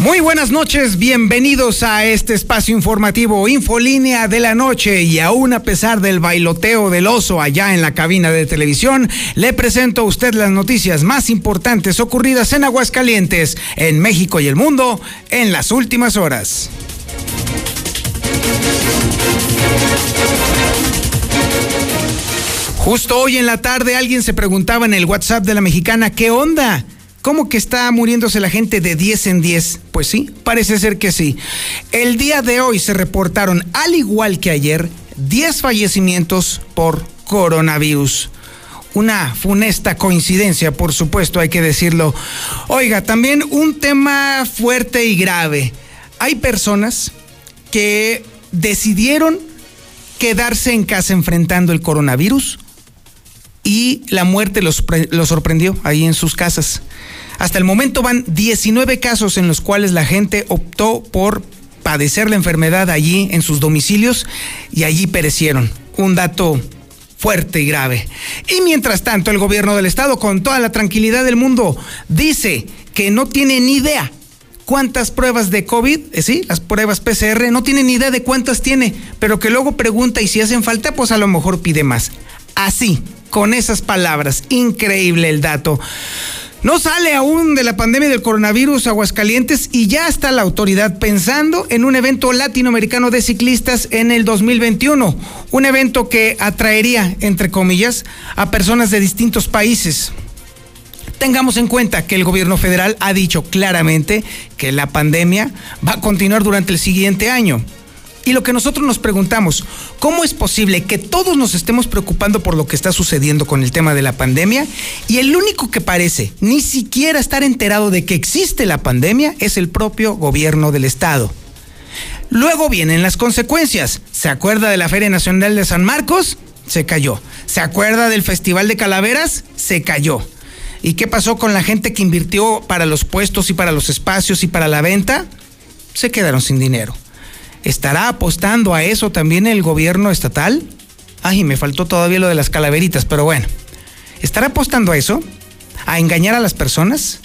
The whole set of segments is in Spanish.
Muy buenas noches, bienvenidos a este espacio informativo Infolínea de la Noche y aún a pesar del bailoteo del oso allá en la cabina de televisión, le presento a usted las noticias más importantes ocurridas en Aguascalientes, en México y el mundo en las últimas horas. Justo hoy en la tarde alguien se preguntaba en el WhatsApp de la mexicana, ¿qué onda? ¿Cómo que está muriéndose la gente de 10 en 10? Pues sí, parece ser que sí. El día de hoy se reportaron, al igual que ayer, 10 fallecimientos por coronavirus. Una funesta coincidencia, por supuesto, hay que decirlo. Oiga, también un tema fuerte y grave. Hay personas que decidieron quedarse en casa enfrentando el coronavirus y la muerte los, sorprendió ahí en sus casas. Hasta el momento van 19 casos en los cuales la gente optó por padecer la enfermedad allí en sus domicilios y allí perecieron. Un dato fuerte y grave. Y mientras tanto, el gobierno del estado, con toda la tranquilidad del mundo, dice que no tiene ni idea cuántas pruebas de COVID, eh, sí, las pruebas PCR, no tiene ni idea de cuántas tiene, pero que luego pregunta y si hacen falta, pues a lo mejor pide más. Así, con esas palabras, increíble el dato. No sale aún de la pandemia del coronavirus Aguascalientes y ya está la autoridad pensando en un evento latinoamericano de ciclistas en el 2021. Un evento que atraería, entre comillas, a personas de distintos países. Tengamos en cuenta que el gobierno federal ha dicho claramente que la pandemia va a continuar durante el siguiente año. Y lo que nosotros nos preguntamos, ¿cómo es posible que todos nos estemos preocupando por lo que está sucediendo con el tema de la pandemia y el único que parece ni siquiera estar enterado de que existe la pandemia es el propio gobierno del estado? Luego vienen las consecuencias. ¿Se acuerda de la Feria Nacional de San Marcos? Se cayó. ¿Se acuerda del Festival de Calaveras? Se cayó. ¿Y qué pasó con la gente que invirtió para los puestos y para los espacios y para la venta? Se quedaron sin dinero. ¿Estará apostando a eso también el gobierno estatal? Ay, me faltó todavía lo de las calaveritas, pero bueno. ¿Estará apostando a eso? ¿A engañar a las personas?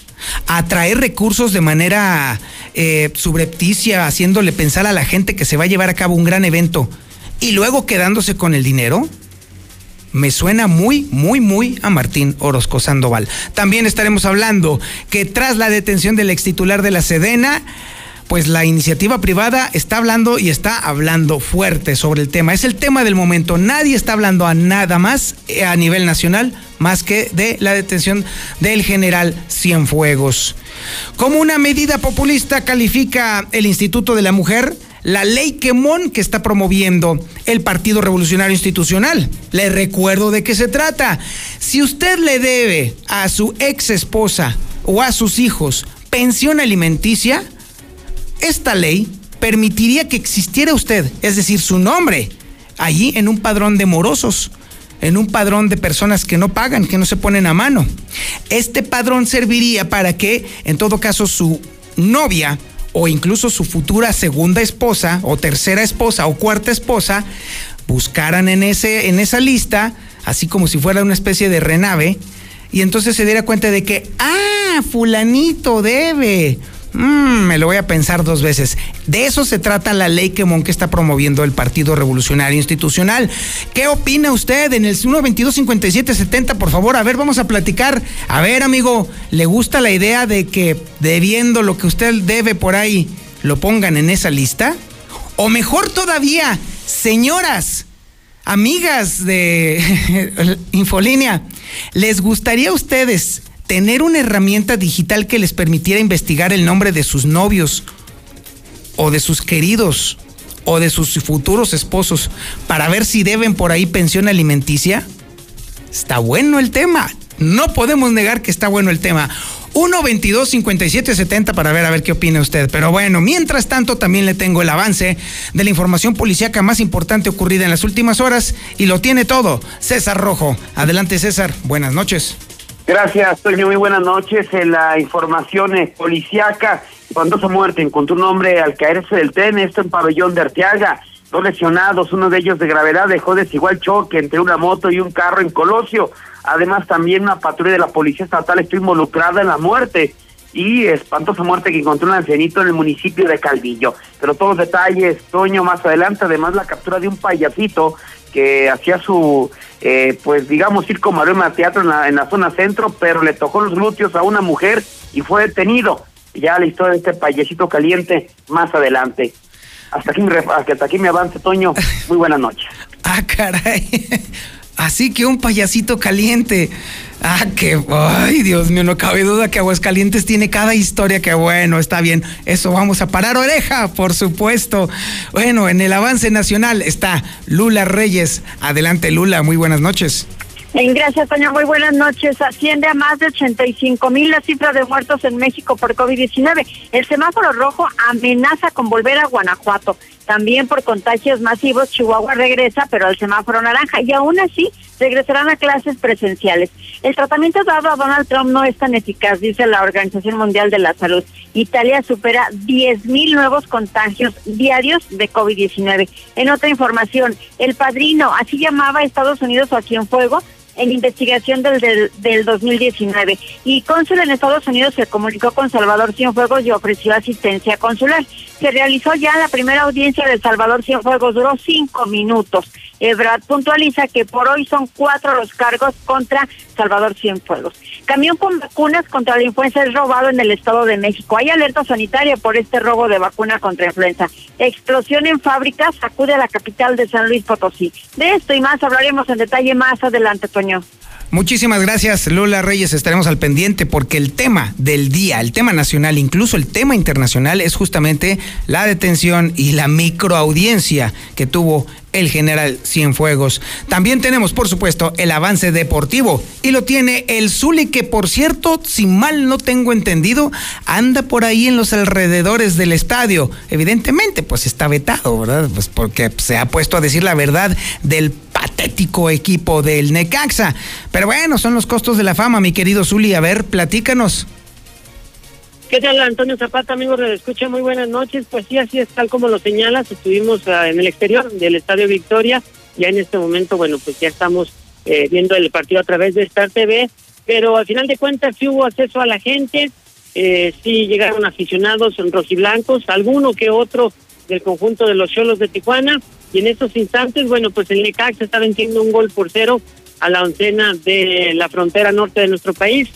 ¿A atraer recursos de manera eh, subrepticia, haciéndole pensar a la gente que se va a llevar a cabo un gran evento y luego quedándose con el dinero? me suena muy, muy, muy a Martín Orozco Sandoval. También estaremos hablando que tras la detención del ex titular de la Sedena, pues la iniciativa privada está hablando y está hablando fuerte sobre el tema. Es el tema del momento. Nadie está hablando a nada más eh, a nivel nacional más que de la detención del general Cienfuegos. Como una medida populista califica el Instituto de la Mujer la ley Quemón que está promoviendo el Partido Revolucionario Institucional. Le recuerdo de qué se trata. Si usted le debe a su ex esposa o a sus hijos pensión alimenticia, esta ley permitiría que existiera usted, es decir, su nombre, allí en un padrón de morosos, en un padrón de personas que no pagan, que no se ponen a mano. Este padrón serviría para que, en todo caso, su novia o incluso su futura segunda esposa o tercera esposa o cuarta esposa buscaran en, ese, en esa lista, así como si fuera una especie de renave, y entonces se diera cuenta de que, ah, fulanito debe Mm, me lo voy a pensar dos veces. De eso se trata la ley que Monque está promoviendo el Partido Revolucionario Institucional. ¿Qué opina usted en el 122-5770? Por favor, a ver, vamos a platicar. A ver, amigo, ¿le gusta la idea de que debiendo lo que usted debe por ahí, lo pongan en esa lista? O mejor todavía, señoras, amigas de Infolínea, ¿les gustaría a ustedes tener una herramienta digital que les permitiera investigar el nombre de sus novios o de sus queridos o de sus futuros esposos para ver si deben por ahí pensión alimenticia? Está bueno el tema. No podemos negar que está bueno el tema. 1-22-5770 para ver a ver qué opina usted. Pero bueno, mientras tanto también le tengo el avance de la información policíaca más importante ocurrida en las últimas horas y lo tiene todo. César Rojo. Adelante César, buenas noches. Gracias, Toño. Muy buenas noches. La información eh, policíaca, su muerte encontró un hombre al caerse del tren, esto en pabellón de Arteaga. Dos lesionados, uno de ellos de gravedad, dejó desigual choque entre una moto y un carro en Colosio. Además, también una patrulla de la Policía Estatal estuvo involucrada en la muerte y espantosa muerte que encontró un ancianito en el municipio de Calvillo. Pero todos los detalles, Toño, más adelante, además la captura de un payasito que hacía su, eh, pues digamos, circo maroma teatro en la, en la zona centro, pero le tocó los glúteos a una mujer y fue detenido. Ya la historia de este payasito caliente más adelante. Hasta aquí, hasta aquí me avance, Toño. Muy buenas noches. ah, caray. Así que un payasito caliente. Ah, que, ay, Dios mío, no cabe duda que Aguascalientes tiene cada historia que, bueno, está bien. Eso vamos a parar oreja, por supuesto. Bueno, en el avance nacional está Lula Reyes. Adelante, Lula, muy buenas noches. Gracias, Toño. Muy buenas noches. Asciende a más de 85 mil la cifra de muertos en México por COVID-19. El semáforo rojo amenaza con volver a Guanajuato. También por contagios masivos, Chihuahua regresa, pero al semáforo naranja. Y aún así, regresarán a clases presenciales. El tratamiento dado a Donald Trump no es tan eficaz, dice la Organización Mundial de la Salud. Italia supera 10 mil nuevos contagios diarios de COVID-19. En otra información, el padrino, así llamaba Estados Unidos o aquí en fuego, en investigación del, del, del 2019 y cónsul en Estados Unidos se comunicó con Salvador Cienfuegos y ofreció asistencia consular. Se realizó ya la primera audiencia de Salvador Cienfuegos, duró cinco minutos. Ebrard puntualiza que por hoy son cuatro los cargos contra Salvador Cienfuegos. Camión con vacunas contra la influenza es robado en el Estado de México. Hay alerta sanitaria por este robo de vacuna contra influenza. Explosión en fábricas sacude a la capital de San Luis Potosí. De esto y más hablaremos en detalle más adelante, Toño. Muchísimas gracias, Lola Reyes. Estaremos al pendiente porque el tema del día, el tema nacional, incluso el tema internacional, es justamente la detención y la microaudiencia que tuvo el general Cienfuegos. También tenemos, por supuesto, el avance deportivo y lo tiene el Zuli, que por cierto, si mal no tengo entendido, anda por ahí en los alrededores del estadio. Evidentemente, pues está vetado, ¿verdad? Pues porque se ha puesto a decir la verdad del patético equipo del Necaxa. Pero bueno, son los costos de la fama, mi querido Zuli. A ver, platícanos. ¿Qué tal, Antonio Zapata, amigos de Escucha? Muy buenas noches. Pues sí, así es, tal como lo señalas, estuvimos ah, en el exterior del Estadio Victoria. Ya en este momento, bueno, pues ya estamos eh, viendo el partido a través de Star TV, pero al final de cuentas sí hubo acceso a la gente, eh, sí llegaron aficionados en rojiblancos, alguno que otro del conjunto de los Cholos de Tijuana, y en estos instantes, bueno, pues el se está venciendo un gol por cero a la oncena de la frontera norte de nuestro país.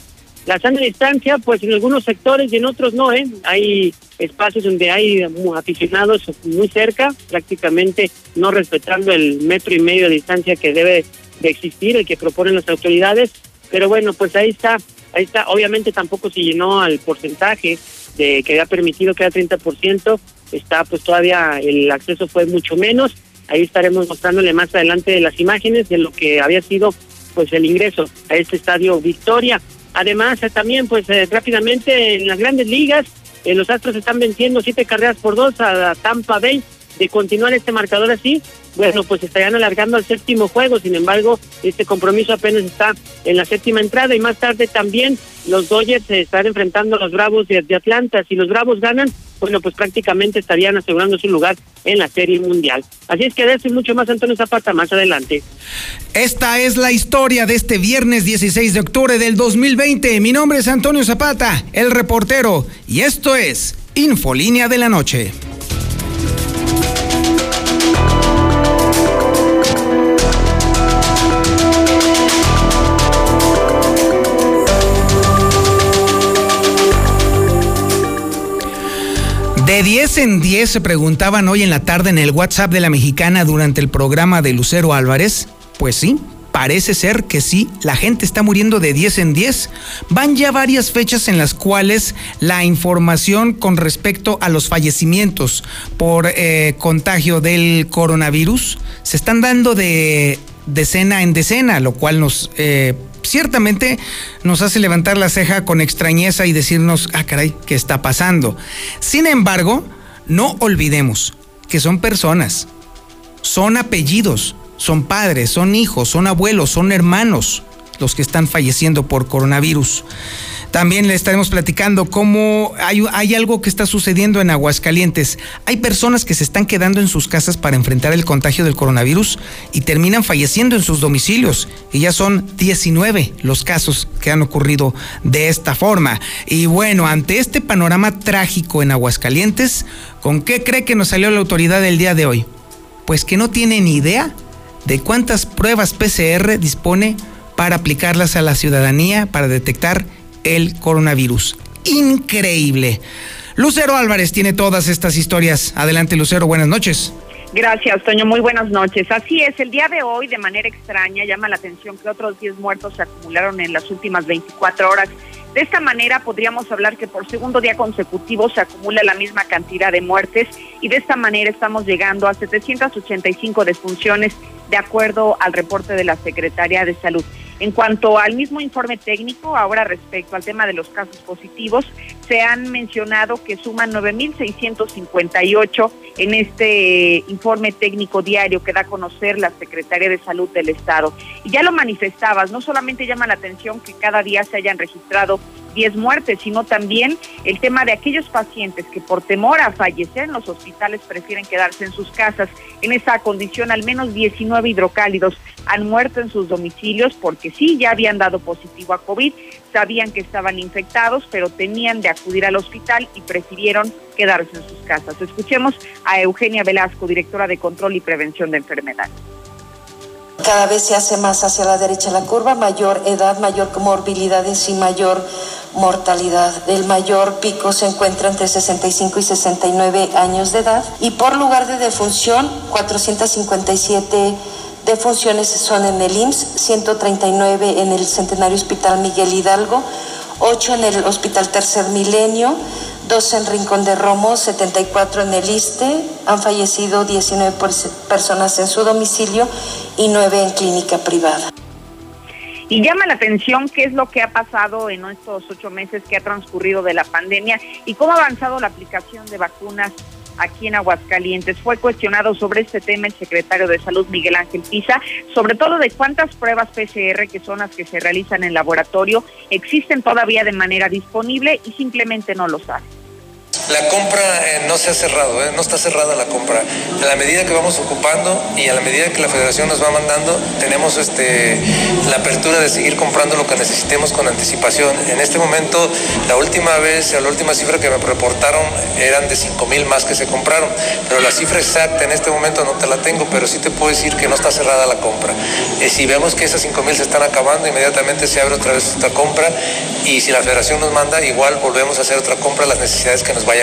La sana distancia, pues en algunos sectores y en otros no, ¿eh? Hay espacios donde hay aficionados muy cerca, prácticamente no respetando el metro y medio de distancia que debe de existir, el que proponen las autoridades. Pero bueno, pues ahí está, ahí está. Obviamente tampoco se llenó al porcentaje de que había permitido que era 30%, está pues todavía el acceso fue mucho menos. Ahí estaremos mostrándole más adelante las imágenes de lo que había sido pues el ingreso a este estadio Victoria. Además, eh, también, pues eh, rápidamente en las grandes ligas, eh, los Astros están venciendo siete carreras por dos a Tampa Bay. De continuar este marcador así, bueno, pues estarían alargando al séptimo juego. Sin embargo, este compromiso apenas está en la séptima entrada y más tarde también los Dodgers se están enfrentando a los Bravos de, Atlanta. Si los Bravos ganan, bueno, pues prácticamente estarían asegurando su lugar en la Serie Mundial. Así es que de mucho más, Antonio Zapata, más adelante. Esta es la historia de este viernes 16 de octubre del 2020. Mi nombre es Antonio Zapata, el reportero, y esto es Infolínea de la Noche. De 10 en 10 se preguntaban hoy en la tarde en el WhatsApp de la mexicana durante el programa de Lucero Álvarez. Pues sí, parece ser que sí, la gente está muriendo de 10 en 10. Van ya varias fechas en las cuales la información con respecto a los fallecimientos por eh, contagio del coronavirus se están dando de decena en decena, lo cual nos eh, ciertamente nos hace levantar la ceja con extrañeza y decirnos, ah, caray, ¿qué está pasando? Sin embargo, no olvidemos que son personas, son apellidos, son padres, son hijos, son abuelos, son hermanos los que están falleciendo por coronavirus. También le estaremos platicando cómo hay, hay, algo que está sucediendo en Aguascalientes. Hay personas que se están quedando en sus casas para enfrentar el contagio del coronavirus y terminan falleciendo en sus domicilios. Y ya son 19 los casos que han ocurrido de esta forma. Y bueno, ante este panorama trágico en Aguascalientes, ¿con qué cree que nos salió la autoridad el día de hoy? Pues que no tiene ni idea de cuántas pruebas PCR dispone para aplicarlas a la ciudadanía para detectar el coronavirus. Increíble. Lucero Álvarez tiene todas estas historias. Adelante, Lucero, buenas noches. Gracias, Toño. Muy buenas noches. Así es, el día de hoy, de manera extraña, llama la atención que otros 10 muertos se acumularon en las últimas 24 horas. De esta manera podríamos hablar que por segundo día consecutivo se acumula la misma cantidad de muertes y de esta manera estamos llegando a 785 defunciones de acuerdo al reporte de la Secretaría de Salud. En cuanto al mismo informe técnico, ahora respecto al tema de los casos positivos, se han mencionado que suman 9.658 en este informe técnico diario que da a conocer la Secretaría de Salud del Estado. Y ya lo manifestabas, no solamente llama la atención que cada día se hayan registrado 10 muertes, sino también el tema de aquellos pacientes que por temor a fallecer en los hospitales prefieren quedarse en sus casas. En esa condición, al menos 19 hidrocálidos han muerto en sus domicilios porque sí, ya habían dado positivo a COVID, sabían que estaban infectados, pero tenían de acudir al hospital y prefirieron quedarse en sus casas. Escuchemos a Eugenia Velasco, directora de Control y Prevención de Enfermedades. Cada vez se hace más hacia la derecha la curva, mayor edad, mayor comorbilidades y mayor mortalidad. El mayor pico se encuentra entre 65 y 69 años de edad y por lugar de defunción 457 defunciones son en el IMSS, 139 en el Centenario Hospital Miguel Hidalgo, 8 en el Hospital Tercer Milenio, 2 en Rincón de Romo, 74 en el ISTE, han fallecido 19 personas en su domicilio y 9 en clínica privada. Y llama la atención qué es lo que ha pasado en estos ocho meses que ha transcurrido de la pandemia y cómo ha avanzado la aplicación de vacunas aquí en Aguascalientes. Fue cuestionado sobre este tema el secretario de Salud Miguel Ángel Pisa, sobre todo de cuántas pruebas PCR, que son las que se realizan en laboratorio, existen todavía de manera disponible y simplemente no lo sabe. La compra eh, no se ha cerrado, eh, no está cerrada la compra. A la medida que vamos ocupando y a la medida que la federación nos va mandando, tenemos este, la apertura de seguir comprando lo que necesitemos con anticipación. En este momento, la última vez, la última cifra que me reportaron eran de 5 mil más que se compraron, pero la cifra exacta en este momento no te la tengo, pero sí te puedo decir que no está cerrada la compra. Eh, si vemos que esas 5 mil se están acabando, inmediatamente se abre otra vez otra compra y si la federación nos manda, igual volvemos a hacer otra compra las necesidades que nos vayan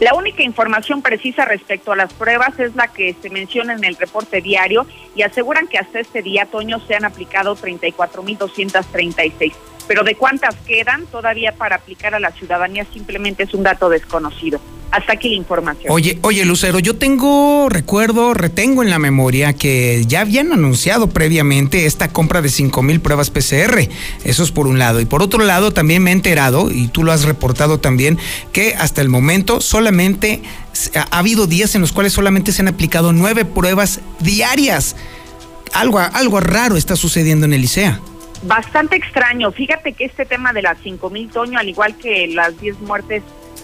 la única información precisa respecto a las pruebas es la que se menciona en el reporte diario y aseguran que hasta este día, Toño, se han aplicado 34.236. Pero de cuántas quedan todavía para aplicar a la ciudadanía simplemente es un dato desconocido. Hasta aquí la información. Oye, oye, Lucero, yo tengo, recuerdo, retengo en la memoria que ya habían anunciado previamente esta compra de 5 mil pruebas PCR. Eso es por un lado. Y por otro lado, también me he enterado, y tú lo has reportado también, que hasta el momento solamente ha habido días en los cuales solamente se han aplicado nueve pruebas diarias. Algo, algo raro está sucediendo en el ICEA. Bastante extraño. Fíjate que este tema de las 5 mil, Toño, al igual que las 10 muertes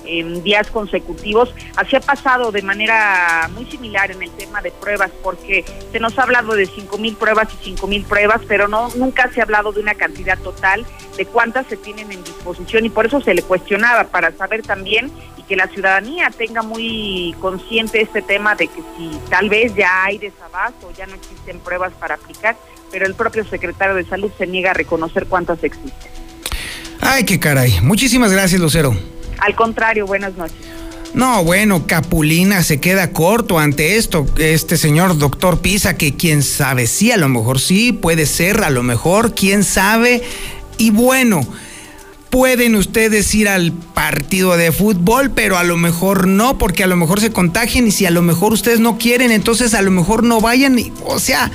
en días consecutivos. Así ha pasado de manera muy similar en el tema de pruebas, porque se nos ha hablado de cinco mil pruebas y cinco mil pruebas, pero no nunca se ha hablado de una cantidad total de cuántas se tienen en disposición y por eso se le cuestionaba para saber también y que la ciudadanía tenga muy consciente este tema de que si tal vez ya hay desabasto, ya no existen pruebas para aplicar, pero el propio secretario de salud se niega a reconocer cuántas existen. Ay, qué caray. Muchísimas gracias, Lucero. Al contrario, buenas noches. No, bueno, Capulina se queda corto ante esto. Este señor doctor Pisa, que quién sabe, sí, a lo mejor sí, puede ser, a lo mejor, quién sabe. Y bueno, pueden ustedes ir al partido de fútbol, pero a lo mejor no, porque a lo mejor se contagian y si a lo mejor ustedes no quieren, entonces a lo mejor no vayan. O sea,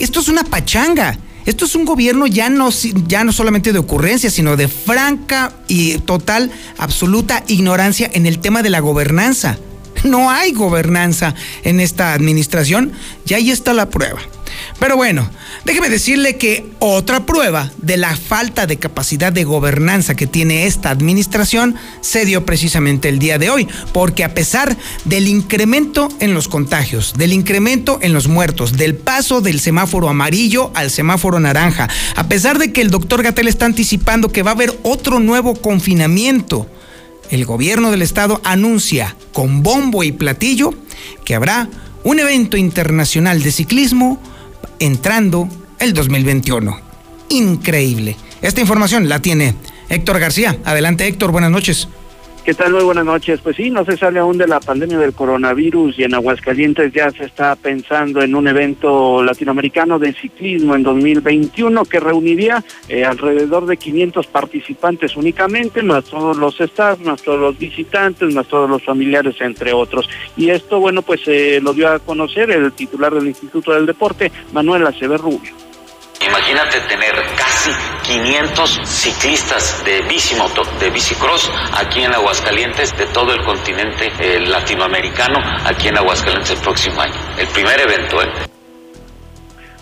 esto es una pachanga. Esto es un gobierno ya no, ya no solamente de ocurrencia, sino de franca y total, absoluta ignorancia en el tema de la gobernanza. No hay gobernanza en esta administración y ahí está la prueba. Pero bueno, déjeme decirle que otra prueba de la falta de capacidad de gobernanza que tiene esta administración se dio precisamente el día de hoy, porque a pesar del incremento en los contagios, del incremento en los muertos, del paso del semáforo amarillo al semáforo naranja, a pesar de que el doctor Gatel está anticipando que va a haber otro nuevo confinamiento, el gobierno del estado anuncia con bombo y platillo que habrá un evento internacional de ciclismo entrando el 2021. Increíble. Esta información la tiene Héctor García. Adelante Héctor, buenas noches. ¿Qué tal? Muy buenas noches. Pues sí, no se sale aún de la pandemia del coronavirus y en Aguascalientes ya se está pensando en un evento latinoamericano de ciclismo en 2021 que reuniría eh, alrededor de 500 participantes únicamente, más todos los staff, más todos los visitantes, más todos los familiares, entre otros. Y esto, bueno, pues eh, lo dio a conocer el titular del Instituto del Deporte, Manuel Acever Rubio. Imagínate tener casi 500 ciclistas de de bicicross aquí en Aguascalientes, de todo el continente eh, latinoamericano, aquí en Aguascalientes el próximo año. El primer evento, ¿eh?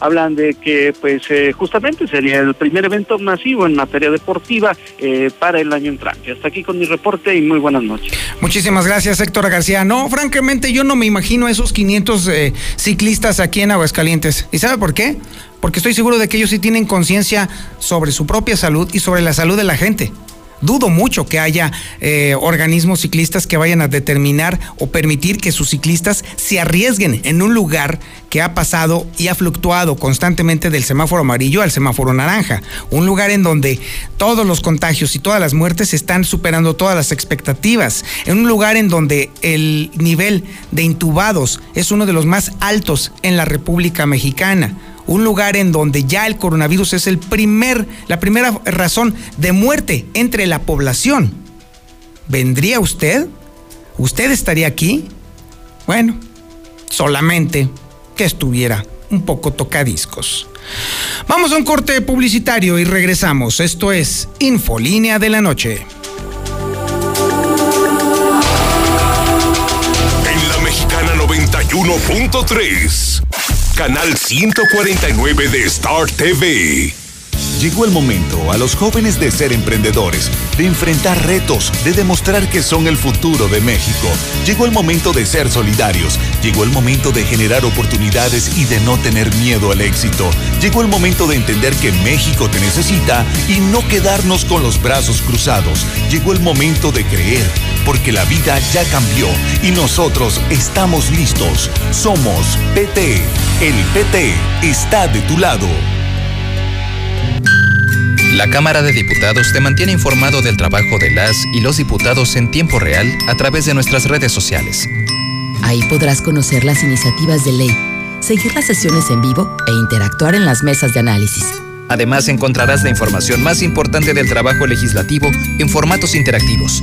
Hablan de que pues eh, justamente sería el primer evento masivo en materia deportiva eh, para el año entrante. Hasta aquí con mi reporte y muy buenas noches. Muchísimas gracias Héctor García. No, francamente yo no me imagino esos 500 eh, ciclistas aquí en Aguascalientes. ¿Y sabe por qué? Porque estoy seguro de que ellos sí tienen conciencia sobre su propia salud y sobre la salud de la gente. Dudo mucho que haya eh, organismos ciclistas que vayan a determinar o permitir que sus ciclistas se arriesguen en un lugar que ha pasado y ha fluctuado constantemente del semáforo amarillo al semáforo naranja. Un lugar en donde todos los contagios y todas las muertes están superando todas las expectativas. En un lugar en donde el nivel de intubados es uno de los más altos en la República Mexicana un lugar en donde ya el coronavirus es el primer, la primera razón de muerte entre la población. ¿Vendría usted? ¿Usted estaría aquí? Bueno, solamente que estuviera un poco tocadiscos. Vamos a un corte publicitario y regresamos. Esto es Infolínea de la Noche. En la Mexicana 91.3 canal 149 de Star TV. Llegó el momento a los jóvenes de ser emprendedores, de enfrentar retos, de demostrar que son el futuro de México. Llegó el momento de ser solidarios, llegó el momento de generar oportunidades y de no tener miedo al éxito. Llegó el momento de entender que México te necesita y no quedarnos con los brazos cruzados. Llegó el momento de creer, porque la vida ya cambió y nosotros estamos listos. Somos PT. El PT está de tu lado. La Cámara de Diputados te mantiene informado del trabajo de las y los diputados en tiempo real a través de nuestras redes sociales. Ahí podrás conocer las iniciativas de ley, seguir las sesiones en vivo e interactuar en las mesas de análisis. Además encontrarás la información más importante del trabajo legislativo en formatos interactivos.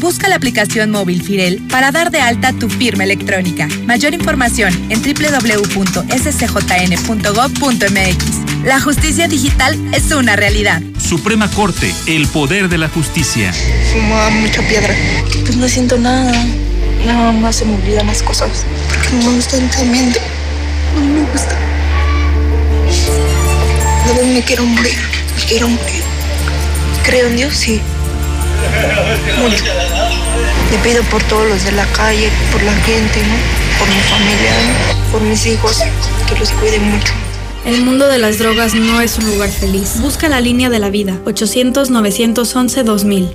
Busca la aplicación móvil Firel para dar de alta tu firma electrónica. Mayor información en www.scjn.gov.mx. La justicia digital es una realidad. Suprema Corte, el poder de la justicia. Fumaba mucha piedra. Pues no siento nada. Nada más se me olvidan las cosas. Porque no me gusta el tremendo. No me gusta. A vez me quiero morir. Me quiero morir. Creo en Dios, sí. Mucho. Le pido por todos los de la calle, por la gente, ¿no? Por mi familia, por mis hijos, que los cuide mucho. El mundo de las drogas no es un lugar feliz. Busca la línea de la vida. 800-911-2000.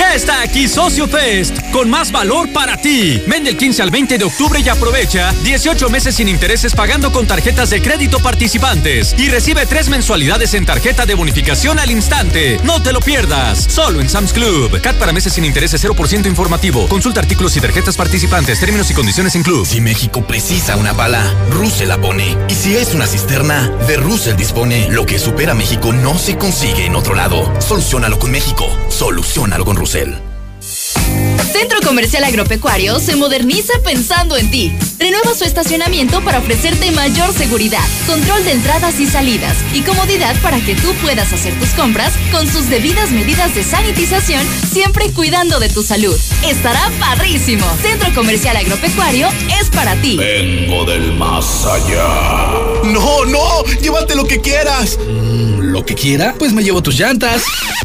Ya está aquí Socio Fest, con más valor para ti. Vende el 15 al 20 de octubre y aprovecha 18 meses sin intereses pagando con tarjetas de crédito participantes y recibe tres mensualidades en tarjeta de bonificación al instante. No te lo pierdas, solo en Sam's Club. CAT para meses sin intereses 0% informativo. Consulta artículos y tarjetas participantes, términos y condiciones en Club. Si México precisa una bala, Russell la pone. Y si es una cisterna, de Russell dispone. Lo que supera México no se consigue en otro lado. Solucionalo con México. Solucionalo con Russell. Centro Comercial Agropecuario se moderniza pensando en ti. Renueva su estacionamiento para ofrecerte mayor seguridad, control de entradas y salidas y comodidad para que tú puedas hacer tus compras con sus debidas medidas de sanitización, siempre cuidando de tu salud. Estará padrísimo. Centro Comercial Agropecuario es para ti. Vengo del más allá. No, no, llévate lo que quieras. Mm, ¿Lo que quiera? Pues me llevo tus llantas.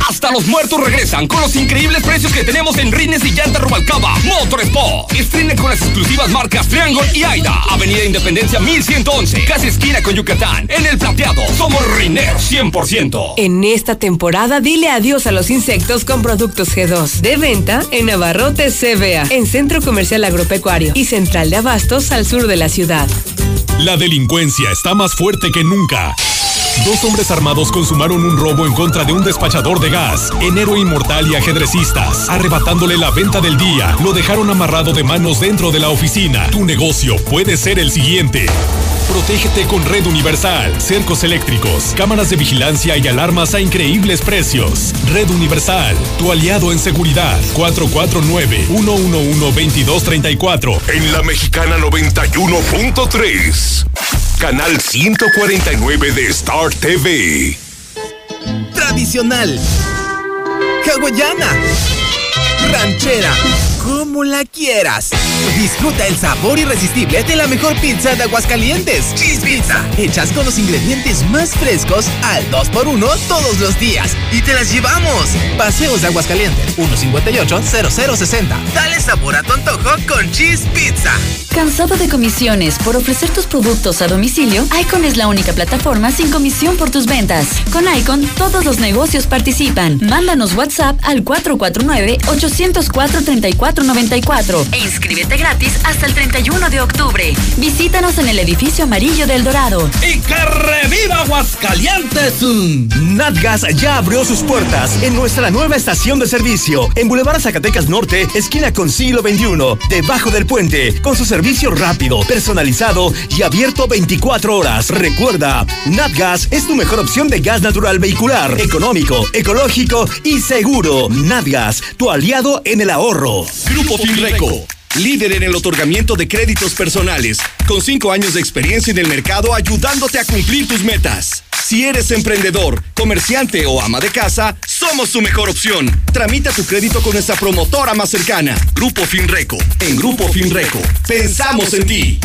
Hasta los muertos regresan con los increíbles precios que tenemos en Rines y Llantas Rubalcaba Motor Sport. Estrene con las exclusivas marcas Triangle y Aida. Avenida Independencia 1111. Casi esquina con Yucatán. En el plateado. Somos Riner 100%. En esta temporada dile adiós a los insectos con productos G2. De venta en Navarrote CBA. En Centro Comercial Agropecuario. Y Central de Abastos al sur de la ciudad. La delincuencia está más fuerte que nunca. Dos hombres armados consumaron un robo en contra de un despachador de gas, en héroe inmortal y ajedrecistas. Arrebatándole la venta del día, lo dejaron amarrado de manos dentro de la oficina. Tu negocio puede ser el siguiente. Protégete con Red Universal, cercos eléctricos, cámaras de vigilancia y alarmas a increíbles precios. Red Universal, tu aliado en seguridad. 449-111-2234. En la Mexicana 91.3. Canal 149 de Star TV. Tradicional. Hawaiana. Ranchera. Como la quieras. Disfruta el sabor irresistible de la mejor pizza de Aguascalientes. Cheese Pizza. Hechas con los ingredientes más frescos al 2x1 todos los días. Y te las llevamos. Paseos de Aguascalientes. 158-0060. Dale sabor a tu antojo con Cheese Pizza. ¿Cansado de comisiones por ofrecer tus productos a domicilio? Icon es la única plataforma sin comisión por tus ventas. Con Icon, todos los negocios participan. Mándanos WhatsApp al 449-804-3494 e inscríbete gratis hasta el 31 de octubre. Visítanos en el edificio amarillo del Dorado. ¡Y que reviva Aguascalientes! Natgas ya abrió sus puertas en nuestra nueva estación de servicio en Boulevard Zacatecas Norte, esquina con siglo debajo del puente, con su servicio rápido, personalizado y abierto 24 horas. Recuerda, Natgas es tu mejor opción de gas natural vehicular, económico, ecológico y seguro. Natgas, tu aliado en el ahorro. Grupo Finreco. Líder en el otorgamiento de créditos personales, con cinco años de experiencia en el mercado ayudándote a cumplir tus metas. Si eres emprendedor, comerciante o ama de casa, somos tu mejor opción. Tramita tu crédito con nuestra promotora más cercana, Grupo Finreco. En Grupo Finreco, pensamos en ti.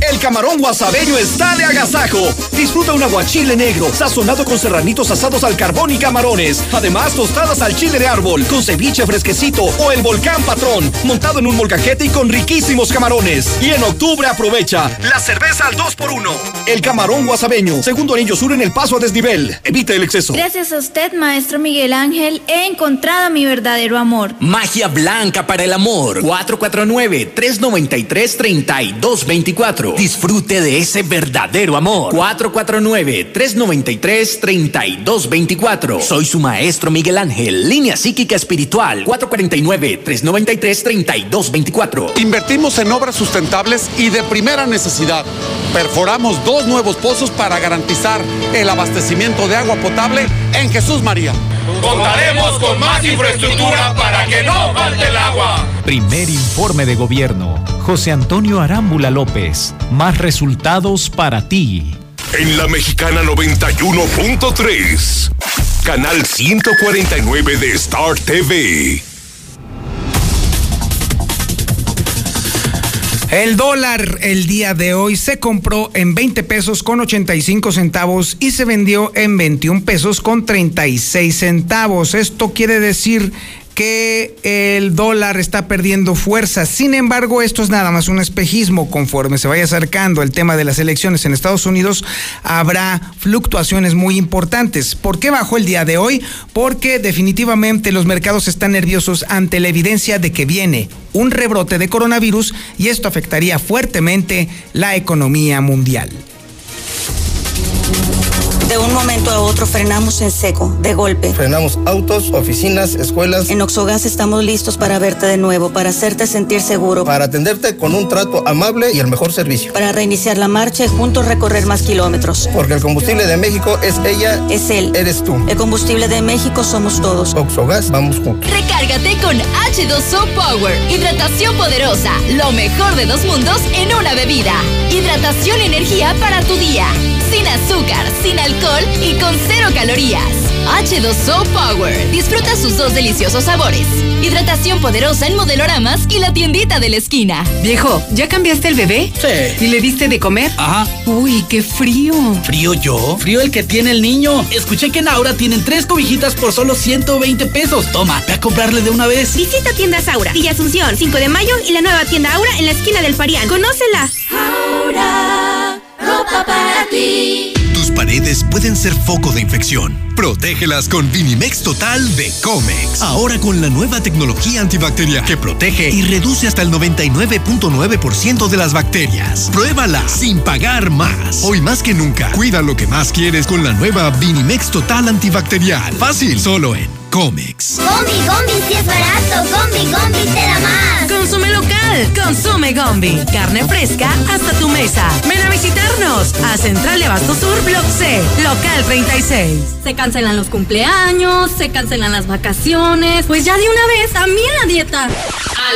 El camarón guasabeño está de agasajo. Disfruta un aguachile negro, sazonado con serranitos asados al carbón y camarones. Además, tostadas al chile de árbol, con ceviche fresquecito o el volcán patrón, montado en un molcajete y con riquísimos camarones. Y en octubre aprovecha la cerveza al 2x1. El camarón guasabeño, segundo anillo sur en el paso a desnivel. Evita el exceso. Gracias a usted, maestro Miguel Ángel, he encontrado mi verdadero amor. Magia blanca para el amor. 449-393-3224. Disfrute de ese verdadero amor. 449-393-3224. Soy su maestro Miguel Ángel. Línea psíquica espiritual. 449-393-3224. Invertimos en obras sustentables y de primera necesidad. Perforamos dos nuevos pozos para garantizar el abastecimiento de agua potable en Jesús María. Contaremos con más infraestructura para que no falte el agua. Primer informe de gobierno José Antonio Arámbula López. Más resultados para ti. En la Mexicana 91.3, canal 149 de Star TV. El dólar el día de hoy se compró en 20 pesos con 85 centavos y se vendió en 21 pesos con 36 centavos. Esto quiere decir que el dólar está perdiendo fuerza. Sin embargo, esto es nada más un espejismo. Conforme se vaya acercando el tema de las elecciones en Estados Unidos, habrá fluctuaciones muy importantes. ¿Por qué bajó el día de hoy? Porque definitivamente los mercados están nerviosos ante la evidencia de que viene un rebrote de coronavirus y esto afectaría fuertemente la economía mundial. De un momento a otro frenamos en seco, de golpe. Frenamos autos, oficinas, escuelas. En Oxogas estamos listos para verte de nuevo, para hacerte sentir seguro. Para atenderte con un trato amable y el mejor servicio. Para reiniciar la marcha y juntos recorrer más kilómetros. Porque el combustible de México es ella. Es él. Eres tú. El combustible de México somos todos. Oxogas, vamos juntos. Recárgate con H2O Power. Hidratación poderosa. Lo mejor de dos mundos en una bebida. Hidratación y energía para tu día. Sin azúcar, sin alcohol y con cero calorías. H2O Power. Disfruta sus dos deliciosos sabores. Hidratación poderosa en modeloramas y la tiendita de la esquina. Viejo, ¿ya cambiaste el bebé? Sí. ¿Y le diste de comer? Ajá. Uy, qué frío. ¿Frío yo? Frío el que tiene el niño. Escuché que en Aura tienen tres cobijitas por solo 120 pesos. Toma, ve a comprarle de una vez. Visita tiendas Aura, Villa Asunción, 5 de mayo y la nueva tienda Aura en la esquina del Parián. ¡Conócela! Aura, ropa para ti. Paredes pueden ser foco de infección. Protégelas con Vinimex Total de Comex. Ahora con la nueva tecnología antibacterial que protege y reduce hasta el 99.9% de las bacterias. Pruébala sin pagar más. Hoy más que nunca, cuida lo que más quieres con la nueva Vinimex Total antibacterial. Fácil, solo en Comex. Gombi, Gombi, si es barato. Gombi, Gombi te da más. Consume local. Consume Gombi. Carne fresca hasta tu mesa. Ven a visitarnos a Central de Abasto Sur, Block C, local 36. Se cancelan los cumpleaños, se cancelan las vacaciones. Pues ya de una vez, también la dieta.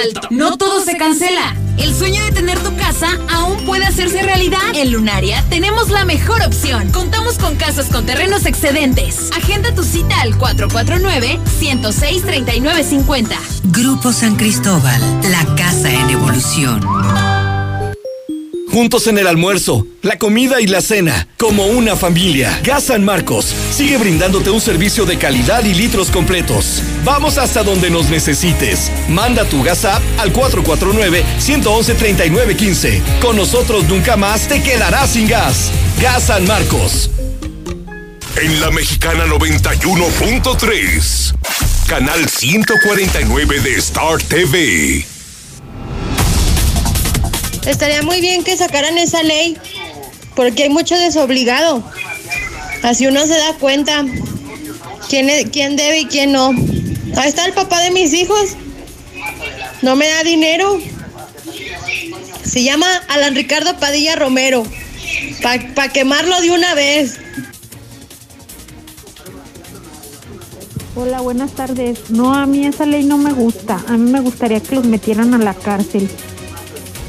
Alto. No todo se cancela. El sueño de tener tu casa aún puede hacerse realidad. En Lunaria tenemos la mejor opción. Contamos con casas con terrenos excedentes. Agenda tu cita al 449-106-3950. Grupo San Cristóbal, la casa en evolución. Juntos en el almuerzo, la comida y la cena, como una familia. Gas San Marcos sigue brindándote un servicio de calidad y litros completos. Vamos hasta donde nos necesites. Manda tu gas app al 449-111-3915. Con nosotros nunca más te quedarás sin gas. Gas San Marcos. En la Mexicana 91.3, canal 149 de Star TV. Estaría muy bien que sacaran esa ley, porque hay mucho desobligado. Así uno se da cuenta quién, quién debe y quién no. Ahí está el papá de mis hijos. No me da dinero. Se llama Alan Ricardo Padilla Romero. Para quemarlo de una vez. Hola, buenas tardes. No, a mí esa ley no me gusta. A mí me gustaría que los metieran a la cárcel.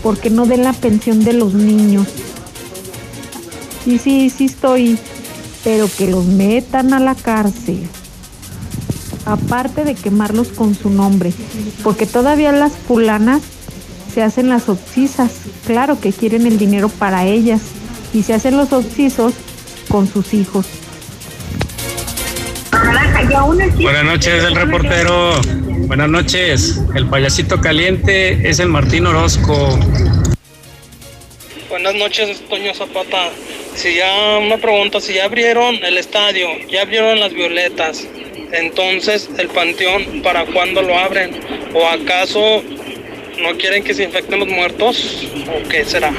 Porque no den la pensión de los niños. Sí, sí, sí estoy. Pero que los metan a la cárcel. Aparte de quemarlos con su nombre. Porque todavía las fulanas se hacen las obsisas. Claro que quieren el dinero para ellas. Y se hacen los obsisos con sus hijos. Buenas noches, el reportero. Buenas noches. El payasito caliente es el Martín Orozco. Buenas noches, Toño Zapata. Si ya una pregunta, si ya abrieron el estadio, ya abrieron las violetas, entonces el panteón, ¿para cuándo lo abren? ¿O acaso no quieren que se infecten los muertos? ¿O qué será?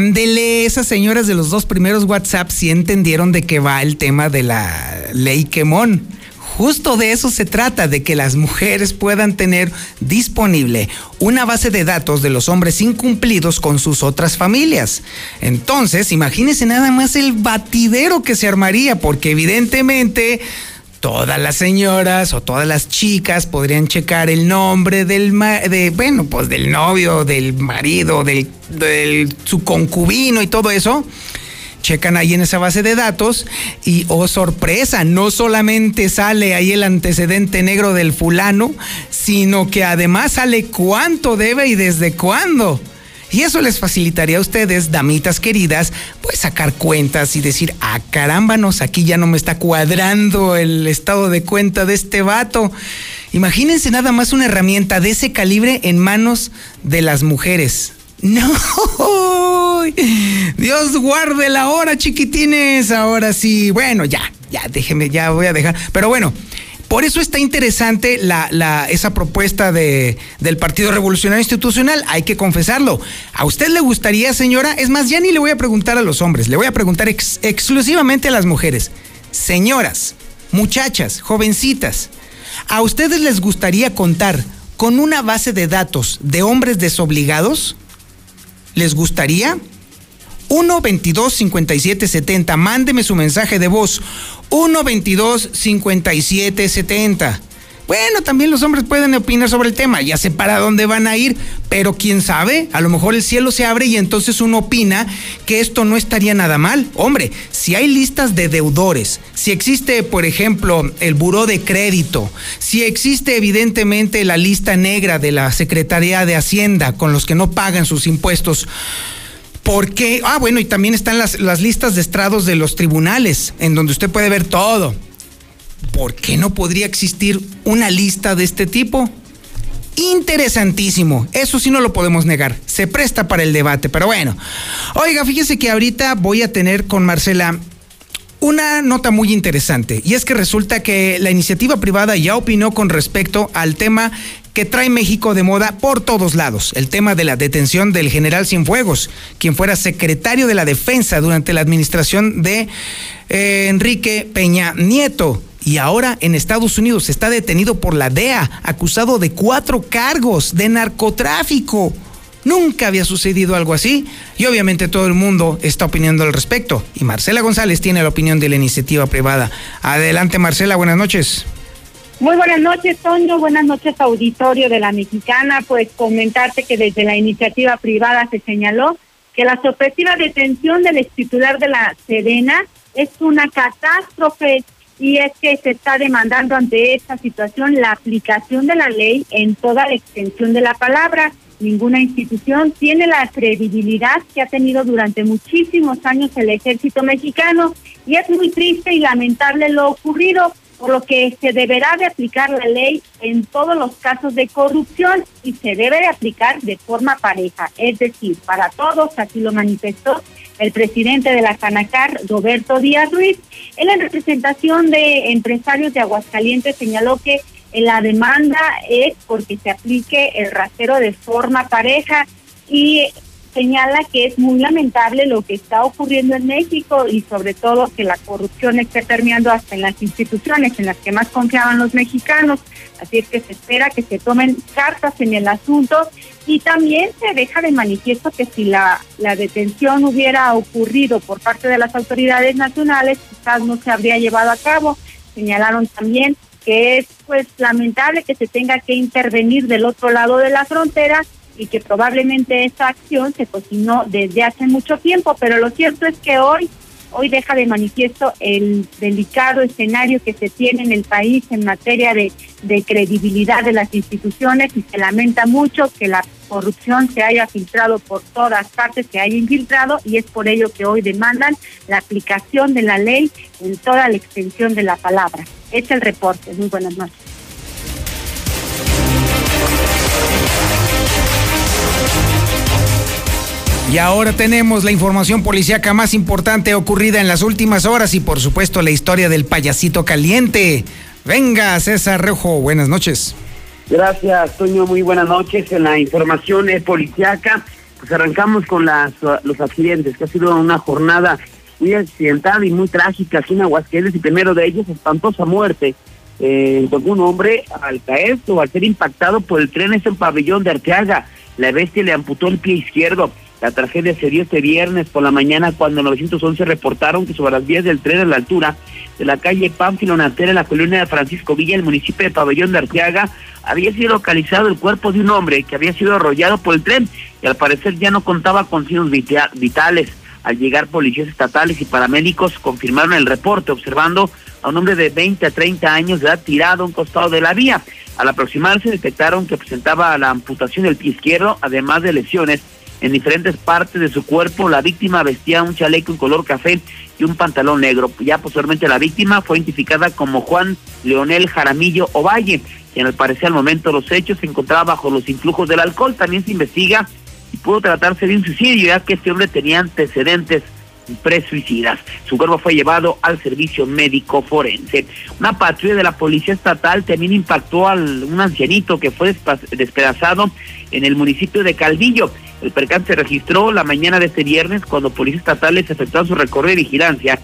Ándele, esas señoras de los dos primeros WhatsApp sí entendieron de qué va el tema de la ley quemón. Justo de eso se trata, de que las mujeres puedan tener disponible una base de datos de los hombres incumplidos con sus otras familias. Entonces, imagínense nada más el batidero que se armaría, porque evidentemente todas las señoras o todas las chicas podrían checar el nombre del de bueno pues del novio del marido del, del su concubino y todo eso checan ahí en esa base de datos y oh sorpresa, no solamente sale ahí el antecedente negro del fulano, sino que además sale cuánto debe y desde cuándo. Y eso les facilitaría a ustedes, damitas queridas, pues sacar cuentas y decir, ah, carámbanos, aquí ya no me está cuadrando el estado de cuenta de este vato. Imagínense nada más una herramienta de ese calibre en manos de las mujeres. No, Dios guarde la hora, chiquitines. Ahora sí, bueno, ya, ya, déjeme, ya voy a dejar. Pero bueno, por eso está interesante la, esa propuesta de, del Partido Revolucionario Institucional, hay que confesarlo. ¿A usted le gustaría, señora? Es más, ya ni le voy a preguntar a los hombres, le voy a preguntar exclusivamente a las mujeres. Señoras, muchachas, jovencitas, ¿a ustedes les gustaría contar con una base de datos de hombres desobligados? ¿Les gustaría? 1 22 57 70. Mándeme su mensaje de voz. 1 22 57 70. Bueno, también los hombres pueden opinar sobre el tema, ya sé para dónde van a ir, pero quién sabe, a lo mejor el cielo se abre y entonces uno opina que esto no estaría nada mal. Hombre, si hay listas de deudores, si existe, por ejemplo, el buró de crédito, si existe evidentemente la lista negra de la Secretaría de Hacienda con los que no pagan sus impuestos, ¿Por qué? Ah, bueno, y también están las, las listas de estrados de los tribunales, en donde usted puede ver todo. ¿Por qué no podría existir una lista de este tipo? Interesantísimo, eso sí no lo podemos negar, se presta para el debate, pero bueno. Oiga, fíjese que ahorita voy a tener con Marcela una nota muy interesante, y es que resulta que la iniciativa privada ya opinó con respecto al tema que trae México de moda por todos lados, el tema de la detención del general Cienfuegos, quien fuera secretario de la defensa durante la administración de eh, Enrique Peña Nieto. Y ahora en Estados Unidos está detenido por la DEA, acusado de cuatro cargos de narcotráfico. Nunca había sucedido algo así y obviamente todo el mundo está opinando al respecto. Y Marcela González tiene la opinión de la iniciativa privada. Adelante Marcela, buenas noches. Muy buenas noches, Toño. Buenas noches, auditorio de la Mexicana. Pues comentarte que desde la iniciativa privada se señaló que la sorpresiva detención del ex titular de la Sedena es una catástrofe y es que se está demandando ante esta situación la aplicación de la ley en toda la extensión de la palabra. Ninguna institución tiene la credibilidad que ha tenido durante muchísimos años el ejército mexicano y es muy triste y lamentable lo ocurrido por lo que se deberá de aplicar la ley en todos los casos de corrupción y se debe de aplicar de forma pareja, es decir, para todos, así lo manifestó el presidente de la Canacar, Roberto Díaz Ruiz. Él en representación de empresarios de Aguascalientes señaló que la demanda es porque se aplique el rasero de forma pareja y señala que es muy lamentable lo que está ocurriendo en México y sobre todo que la corrupción esté permeando hasta en las instituciones en las que más confiaban los mexicanos. Así es que se espera que se tomen cartas en el asunto y también se deja de manifiesto que si la, la detención hubiera ocurrido por parte de las autoridades nacionales, quizás no se habría llevado a cabo. Señalaron también que es pues lamentable que se tenga que intervenir del otro lado de la frontera y que probablemente esa acción se cocinó desde hace mucho tiempo, pero lo cierto es que hoy hoy deja de manifiesto el delicado escenario que se tiene en el país en materia de, de, credibilidad de las instituciones y se lamenta mucho que la corrupción se haya filtrado por todas partes, se haya infiltrado y es por ello que hoy demandan la aplicación de la ley en toda la extensión de la palabra. Es el reporte. Muy buenas noches. Y ahora tenemos la información policíaca más importante ocurrida en las últimas horas y por supuesto la historia del payasito caliente. Venga, César Rojo, buenas noches. Gracias, Toño, muy buenas noches. En la información eh, policíaca, pues arrancamos con las, los accidentes, que ha sido una jornada muy accidentada y muy trágica aquí en Aguascalientes y primero de ellos, espantosa muerte eh, un hombre al caer o al ser impactado por el tren es en pabellón de Arteaga. La bestia le amputó el pie izquierdo. La tragedia se dio este viernes por la mañana cuando 911 reportaron que sobre las vías del tren a la altura de la calle Pánfilo Natera en la colonia de Francisco Villa, el municipio de Pabellón de Arteaga, había sido localizado el cuerpo de un hombre que había sido arrollado por el tren y al parecer ya no contaba con signos vitales. Al llegar policías estatales y paramédicos confirmaron el reporte observando a un hombre de 20 a 30 años de edad tirado a un costado de la vía. Al aproximarse detectaron que presentaba la amputación del pie izquierdo, además de lesiones en diferentes partes de su cuerpo. La víctima vestía un chaleco en color café y un pantalón negro. Ya posteriormente la víctima fue identificada como Juan Leonel Jaramillo Ovalle, quien al parecer al momento de los hechos se encontraba bajo los influjos del alcohol. También se investiga y pudo tratarse de un suicidio, ya que este hombre tenía antecedentes presuicidas. Su cuerpo fue llevado al servicio médico forense. Una patrulla de la policía estatal también impactó a un ancianito que fue despedazado en el municipio de Calvillo. El percance registró la mañana de este viernes cuando policías estatales efectuaron su recorrido de vigilancia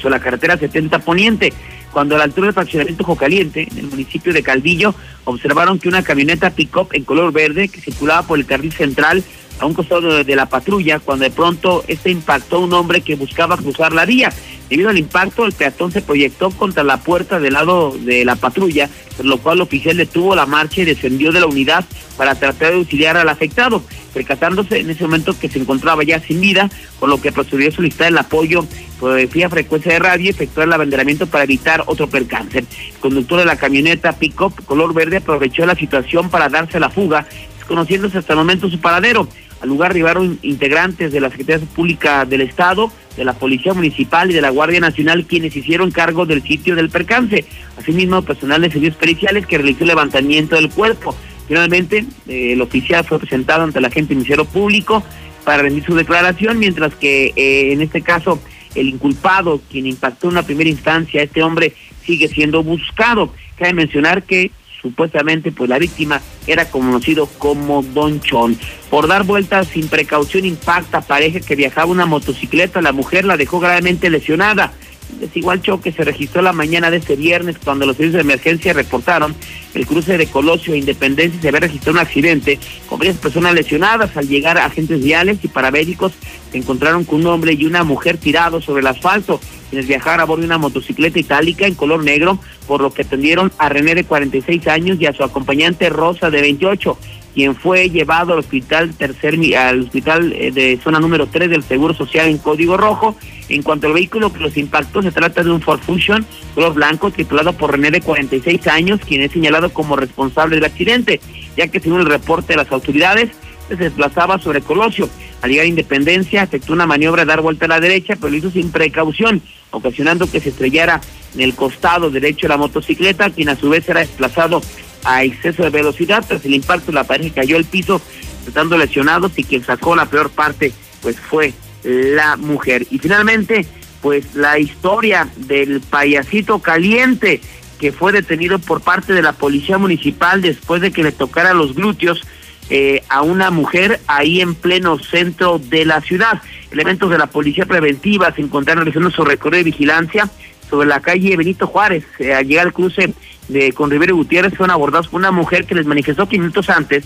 sobre la carretera 70 Poniente. Cuando a la altura del fraccionamiento Jocaliente, en el municipio de Calvillo, observaron que una camioneta pick-up en color verde que circulaba por el carril central a un costado de, la patrulla, cuando de pronto este impactó a un hombre que buscaba cruzar la vía. Debido al impacto, el peatón se proyectó contra la puerta del lado de la patrulla, por lo cual el oficial detuvo la marcha y descendió de la unidad para tratar de auxiliar al afectado, percatándose en ese momento que se encontraba ya sin vida, por lo que procedió a solicitar el apoyo por vía frecuencia de radio y efectuar el abanderamiento para evitar otro percance. El conductor de la camioneta pick-up color verde aprovechó la situación para darse la fuga, desconociéndose hasta el momento su paradero. Al lugar arribaron integrantes de la Secretaría Pública del Estado, de la Policía Municipal y de la Guardia Nacional, quienes hicieron cargo del sitio del percance. Asimismo, personal de servicios periciales que realizó el levantamiento del cuerpo. Finalmente, eh, el oficial fue presentado ante el agente Ministerio Público para rendir su declaración, mientras que eh, en este caso el inculpado, quien impactó en una primera instancia a este hombre, sigue siendo buscado. Cabe mencionar que supuestamente pues la víctima era conocido como Don Chon. Por dar vueltas sin precaución impacta pareja que viajaba una motocicleta, la mujer la dejó gravemente lesionada. Desigual choque se registró la mañana de este viernes cuando los servicios de emergencia reportaron el cruce de Colosio e Independencia se había registrado un accidente con varias personas lesionadas. Al llegar agentes viales y paramédicos se encontraron con un hombre y una mujer tirados sobre el asfalto, quienes viajaban a bordo de una motocicleta itálica en color negro, por lo que atendieron a René de 46 años y a su acompañante Rosa de 28 quien fue llevado al hospital tercer al hospital eh, de zona número 3 del Seguro Social en código rojo. En cuanto al vehículo que los impactó, se trata de un Ford Fusion color blanco titulado por René de 46 años, quien es señalado como responsable del accidente, ya que según el reporte de las autoridades, se desplazaba sobre Colosio. Al llegar a Independencia, efectuó una maniobra de dar vuelta a la derecha, pero lo hizo sin precaución, ocasionando que se estrellara en el costado derecho de la motocicleta, quien a su vez era desplazado a exceso de velocidad. Tras el impacto, la pareja cayó al piso, estando lesionados y quien sacó la peor parte, pues fue la mujer. Y finalmente, pues la historia del payasito caliente que fue detenido por parte de la policía municipal después de que le tocara los glúteos eh, a una mujer ahí en pleno centro de la ciudad. Elementos de la policía preventiva se encontraron realizando su recorrido de vigilancia sobre la calle Benito Juárez. Eh, al llegar al cruce de con Rivero Gutiérrez fueron abordados por una mujer que les manifestó que minutos antes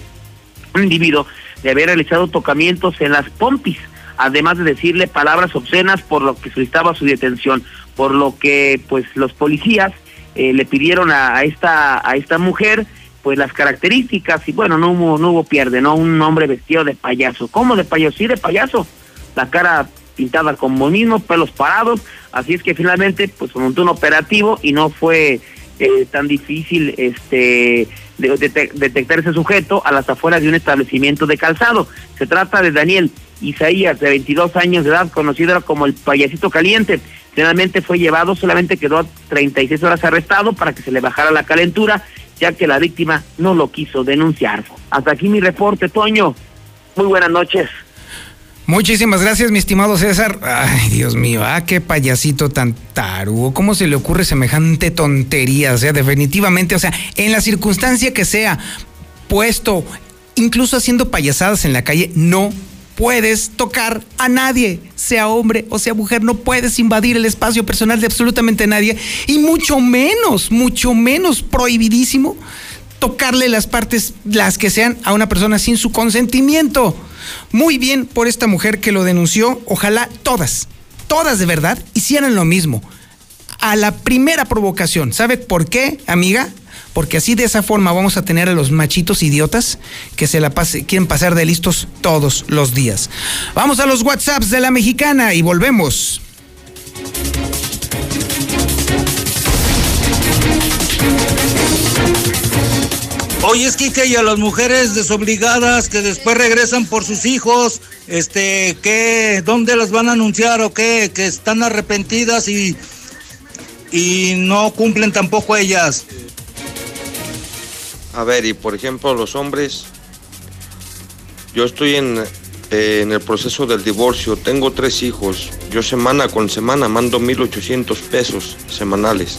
un individuo le había realizado tocamientos en las pompis, además de decirle palabras obscenas por lo que solicitaba su detención, por lo que pues los policías eh, le pidieron a, esta a esta mujer pues las características y bueno no hubo no hubo pierde no un hombre vestido de payaso. Cómo de payaso sí de payaso. La cara pintada con monismo pelos parados. Así es que finalmente pues montó un operativo y no fue eh, tan difícil este detectar ese sujeto a las afueras de un establecimiento de calzado. Se trata de Daniel Isaías, de 22 años de edad, conocido como el payasito caliente. Finalmente fue llevado, solamente quedó 36 horas arrestado para que se le bajara la calentura, ya que la víctima no lo quiso denunciar. Hasta aquí mi reporte, Toño. Muy buenas noches. Muchísimas gracias, mi estimado César. Ay, Dios mío, ah, qué payasito tan tarugo. ¿Cómo se le ocurre semejante tontería? O sea, definitivamente, o sea, en la circunstancia que sea puesto, incluso haciendo payasadas en la calle, no puedes tocar a nadie, sea hombre o sea mujer, no puedes invadir el espacio personal de absolutamente nadie y mucho menos, mucho menos prohibidísimo tocarle las partes, las que sean, a una persona sin su consentimiento. Muy bien por esta mujer que lo denunció. Ojalá todas, todas de verdad hicieran lo mismo. a la primera provocación. ¿Sabe por qué, amiga? Porque así de esa forma vamos a tener a los machitos idiotas que se la pase, quieren pasar de listos todos los días. Vamos a los WhatsApps de la mexicana y volvemos. Oye, es que y a las mujeres desobligadas que después regresan por sus hijos, este, ¿qué? ¿Dónde las van a anunciar o qué? Que están arrepentidas y, y no cumplen tampoco ellas. A ver, y por ejemplo, los hombres, yo estoy en, eh, en el proceso del divorcio, tengo tres hijos, yo semana con semana mando 1.800 pesos semanales.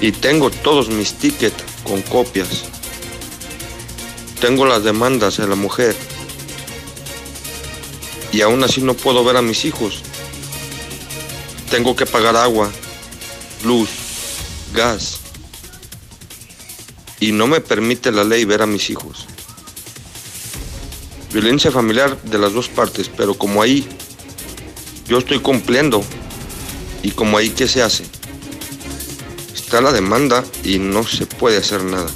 Y tengo todos mis tickets con copias. Tengo las demandas de la mujer. Y aún así no puedo ver a mis hijos. Tengo que pagar agua, luz, gas. Y no me permite la ley ver a mis hijos. Violencia familiar de las dos partes, pero como ahí yo estoy cumpliendo y como ahí qué se hace está la demanda y no se puede hacer nada.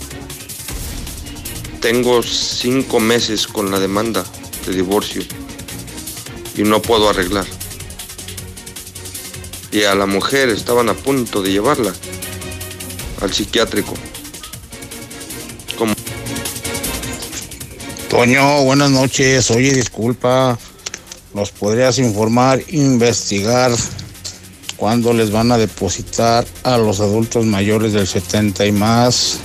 Tengo cinco meses con la demanda de divorcio y no puedo arreglar. Y a la mujer estaban a punto de llevarla al psiquiátrico. Toño, buenas noches. Oye, disculpa. ¿Nos podrías informar, investigar cuándo les van a depositar a los adultos mayores del 70 y más.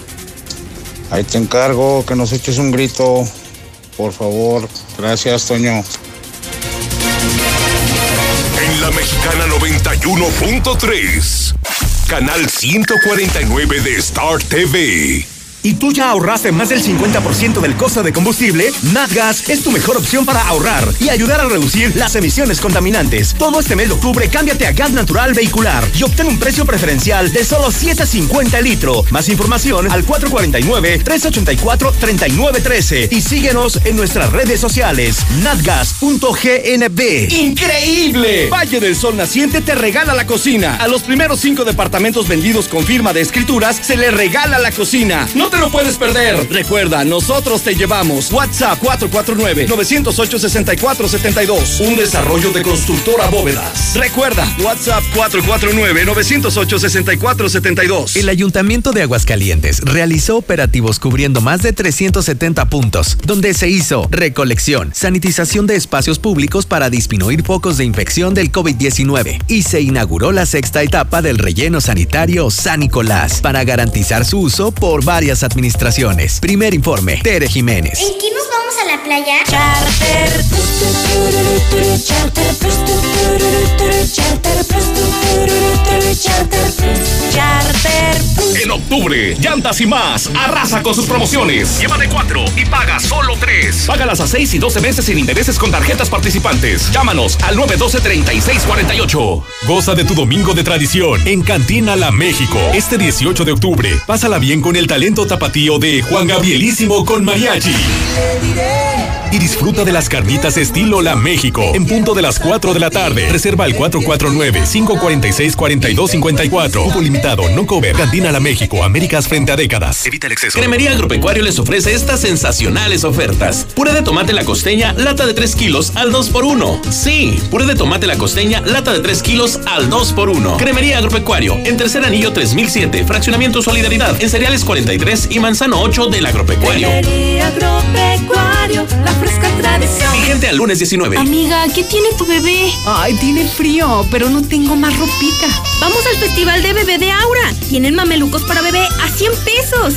Ahí te encargo que nos eches un grito, por favor. Gracias, Toño. En la mexicana 91.3, canal 149 de Star TV y tú ya ahorraste más del 50% del costo de combustible, NatGas es tu mejor opción para ahorrar y ayudar a reducir las emisiones contaminantes. Todo este mes de octubre cámbiate a gas natural vehicular y obtén un precio preferencial de solo 7.50 litro. Más información al 449-384-3913 y síguenos en nuestras redes sociales natgas.gnb. ¡Increíble! Valle del Sol Naciente te regala la cocina. A los primeros cinco departamentos vendidos con firma de escrituras se le regala la cocina. No te lo puedes perder. Recuerda, nosotros te llevamos. WhatsApp 449-908-6472. Un desarrollo de constructora bóvedas. Recuerda, WhatsApp 449-908-6472. El Ayuntamiento de Aguascalientes realizó operativos cubriendo más de 370 puntos, donde se hizo recolección, sanitización de espacios públicos para disminuir focos de infección del COVID-19 y se inauguró la sexta etapa del relleno sanitario San Nicolás para garantizar su uso por varias administraciones. Primer informe, Tere Jiménez. ¿En qué nos vamos a la playa? Charter. Charter. En octubre, Llantas y más arrasa con sus promociones. Lleva de cuatro y paga solo tres. Págalas a seis y 12 meses sin intereses con tarjetas participantes. Llámanos al 912-3648. Goza de tu domingo de tradición en Cantina La México. Este 18 de octubre, pásala bien con el talento tapatío de Juan Gabrielísimo con mariachi. Y disfruta de las carnitas estilo La México en punto de las 4 de la tarde. Reserva al 449-546-4254. Cupo limitado, no cover. Cantina La México, Américas frente a décadas. Evita el exceso. Cremería Agropecuario les ofrece estas sensacionales ofertas. Puré de tomate la costeña, lata de 3 kilos al 2x1. Sí, puré de tomate la costeña, lata de 3 kilos al 2x1. Cremería Agropecuario, en tercer anillo 3007, fraccionamiento Solidaridad, en cereales 43 y manzano 8 del Agropecuario. Agropecuario, la fresca tradición. Vigente al lunes 19. Amiga, ¿qué tiene tu bebé? Ay, tiene frío, pero no tengo más ropita. Vamos al festival de bebé de Aura. Tienen mamelucos para bebé a 100 pesos.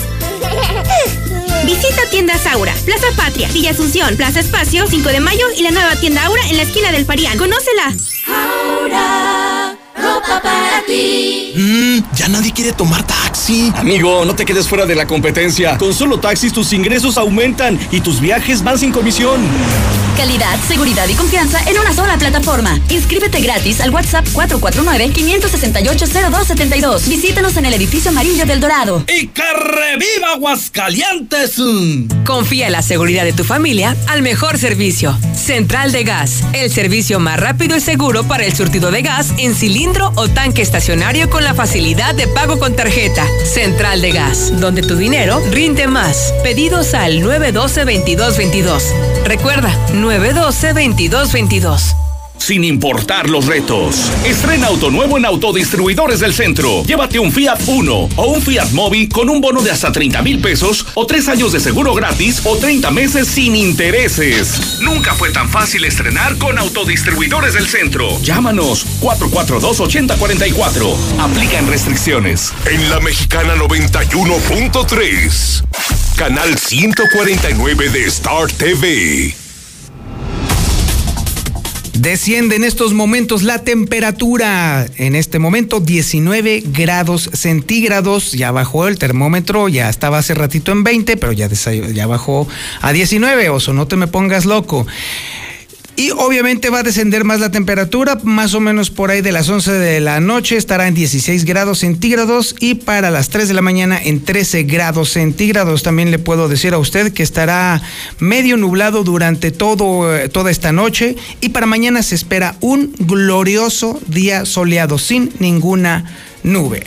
Visita tiendas Aura, Plaza Patria, Villa Asunción, Plaza Espacio, 5 de mayo y la nueva tienda Aura en la esquina del Parián. ¡Conócela! Aura, ropa para ti. Mmm, ya nadie quiere tomar tax. taxi. Amigo, no te quedes fuera de la competencia. Con solo taxis tus ingresos aumentan y tus viajes van sin comisión. Calidad, seguridad y confianza en una sola plataforma. Inscríbete gratis al WhatsApp 449-568-0272. Visítanos en el edificio amarillo del Dorado. ¡Y que reviva Aguascalientes! Confía en la seguridad de tu familia al mejor servicio. Central de Gas, el servicio más rápido y seguro para el surtido de gas en cilindro o tanque estacionario con la facilidad de pago con tarjeta. Central de Gas, donde tu dinero rinde más. Pedidos al 912-2222. Recuerda, 912-2222. Sin importar los retos. Estrena auto nuevo en Autodistribuidores del Centro. Llévate un Fiat Uno o un Fiat Mobi con un bono de hasta 30 mil pesos o tres años de seguro gratis o 30 meses sin intereses. Nunca fue tan fácil estrenar con Autodistribuidores del Centro. Llámanos 442-8044. Aplican restricciones. En la Mexicana 91.3. Canal 149 de Star TV. Desciende en estos momentos la temperatura. En este momento 19 grados centígrados. Ya bajó el termómetro, ya estaba hace ratito en 20, pero ya, ya bajó a 19. Oso, no te me pongas loco. Y obviamente va a descender más la temperatura, más o menos por ahí de las 11 de la noche estará en 16 grados centígrados y para las 3 de la mañana en 13 grados centígrados. También le puedo decir a usted que estará medio nublado durante todo, eh, toda esta noche y para mañana se espera un glorioso día soleado sin ninguna nube.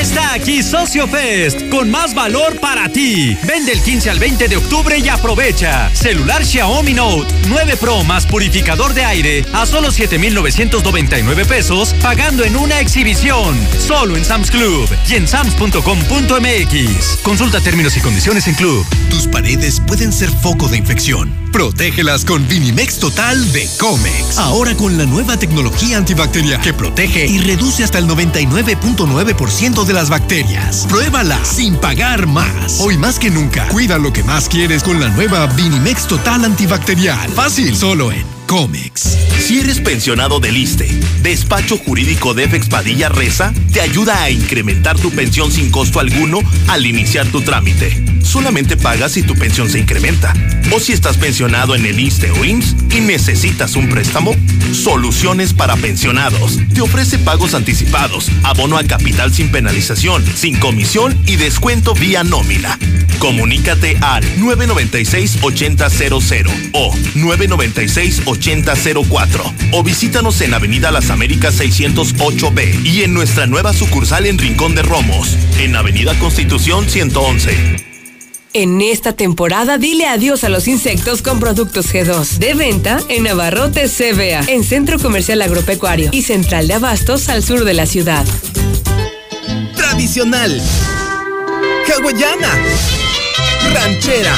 está aquí Socio Fest con más valor para ti. Vende el 15 al 20 de octubre y aprovecha. Celular Xiaomi Note 9 Pro más purificador de aire a solo 7,999 pesos pagando en una exhibición. Solo en Sam's Club y en sams.com.mx. Consulta términos y condiciones en Club. Tus paredes pueden ser foco de infección. Protégelas con Vinimex Total de Comex. Ahora con la nueva tecnología antibacterial que protege y reduce hasta el 99.9% de las bacterias. Pruébala sin pagar más. Hoy más que nunca, cuida lo que más quieres con la nueva Vinimex Total Antibacterial. Fácil, solo en Comex. Si eres pensionado del ISTE, Despacho Jurídico de Padilla Reza te ayuda a incrementar tu pensión sin costo alguno al iniciar tu trámite. Solamente pagas si tu pensión se incrementa. O si estás pensionado en el ISTE o IMSS y necesitas un préstamo, Soluciones para Pensionados. Te ofrece pagos anticipados, abono a capital sin penalización, sin comisión y descuento vía nómina. Comunícate al 996-8000 o 996-8004 o visítanos en Avenida Las Américas 608B y en nuestra nueva sucursal en Rincón de Romos, en Avenida Constitución 111. En esta temporada dile adiós a los insectos con productos G2. De venta en Navarrote CBA, en Centro Comercial Agropecuario y Central de Abastos al sur de la ciudad. Tradicional. Hawaiana. Ranchera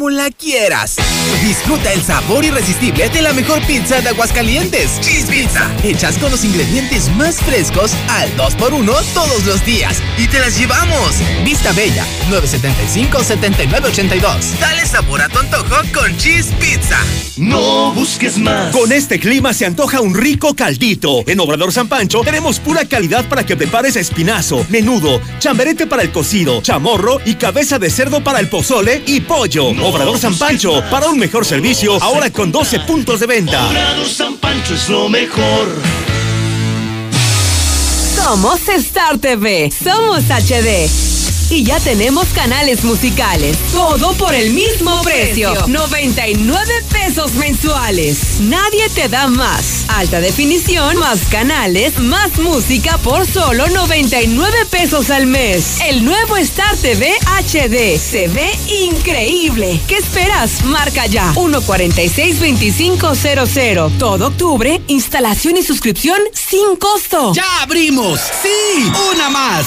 como la quieras. Disfruta el sabor irresistible de la mejor pizza de Aguascalientes. Cheese Pizza. Hechas con los ingredientes más frescos al 2x1 todos los días. Y te las llevamos. Vista Bella, 975-7982. Dale sabor a tu antojo con Cheese Pizza. No busques más. Con este clima se antoja un rico caldito. En Obrador San Pancho tenemos pura calidad para que prepares espinazo, menudo, chamberete para el cocido, chamorro y cabeza de cerdo para el pozole y pollo. Obrador San Pancho, para un mejor servicio, ahora con 12 puntos de venta. Obrador San Pancho es lo mejor. Somos Star TV, somos HD y ya tenemos canales musicales. Todo por el mismo precio. 99 pesos mensuales. Nadie te da más. Alta definición, más canales, más música por solo 99 pesos al mes. El nuevo Star TV HD se ve increíble. ¿Qué esperas? Marca ya. 146-2500. Todo octubre, instalación y suscripción sin costo. ¡Ya abrimos! ¡Sí! ¡Una más!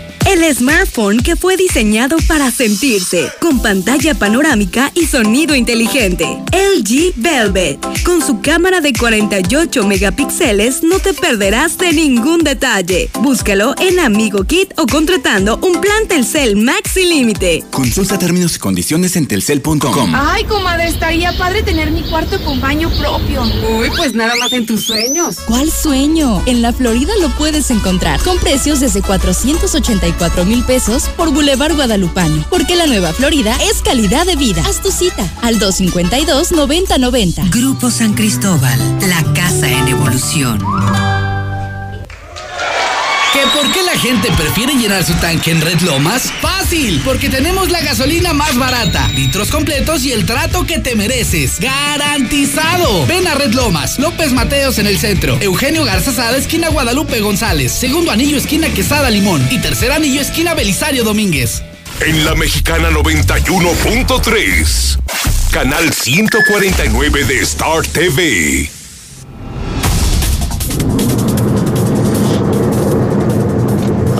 El smartphone que fue diseñado para sentirse, con pantalla panorámica y sonido inteligente. LG Velvet. Con su cámara de 48 megapíxeles no te perderás de ningún detalle. Búscalo en Amigo Kit o contratando un plan Telcel Maxi Límite. Consulta términos y condiciones en telcel.com. Ay, comadre, estaría padre tener mi cuarto con baño propio. Uy, pues nada más en tus sueños. ¿Cuál sueño? En la Florida lo puedes encontrar con precios desde 484 mil pesos por Boulevard Guadalupano. Porque la nueva Florida es calidad de vida. Haz tu cita al 252-9090. Grupo San Cristóbal, la casa en evolución. ¿Que por qué la gente prefiere llenar su tanque en Red Lomas? Fácil, porque tenemos la gasolina más barata, litros completos y el trato que te mereces. ¡Garantizado! Ven a Red Lomas, López Mateos en el centro, Eugenio Garza Sada, esquina Guadalupe González, segundo anillo, esquina Quesada Limón y tercer anillo, esquina Belisario Domínguez. En la mexicana 91.3, canal 149 de Star TV.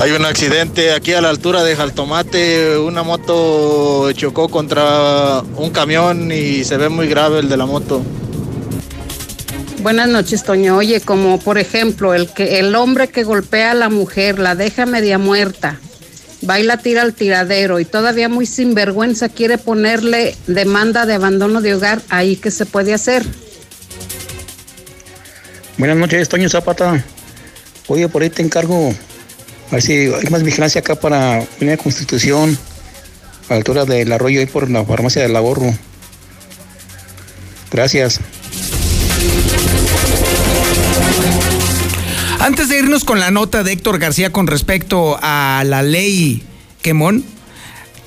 Hay un accidente aquí a la altura de Jaltomate. Una moto chocó contra un camión y se ve muy grave el de la moto. Buenas noches, Toño. Oye, como por ejemplo, el que el hombre que golpea a la mujer, la deja media muerta, va y la tira al tiradero y todavía muy sinvergüenza quiere ponerle demanda de abandono de hogar, ahí qué se puede hacer. Buenas noches, Toño Zapata. Oye, por ahí te encargo a ver si hay más vigilancia acá para una Constitución, a la altura del arroyo ahí por la farmacia del ahorro. Gracias. Antes de irnos con la nota de Héctor García con respecto a la ley Quemón,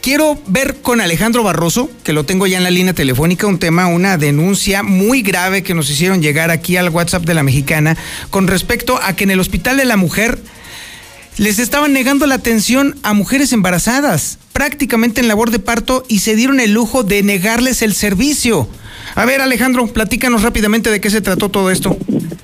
quiero ver con Alejandro Barroso, que lo tengo ya en la línea telefónica, un tema, una denuncia muy grave que nos hicieron llegar aquí al WhatsApp de la mexicana con respecto a que en el Hospital de la Mujer les estaban negando la atención a mujeres embarazadas, prácticamente en labor de parto, y se dieron el lujo de negarles el servicio. A ver, Alejandro, platícanos rápidamente de qué se trató todo esto.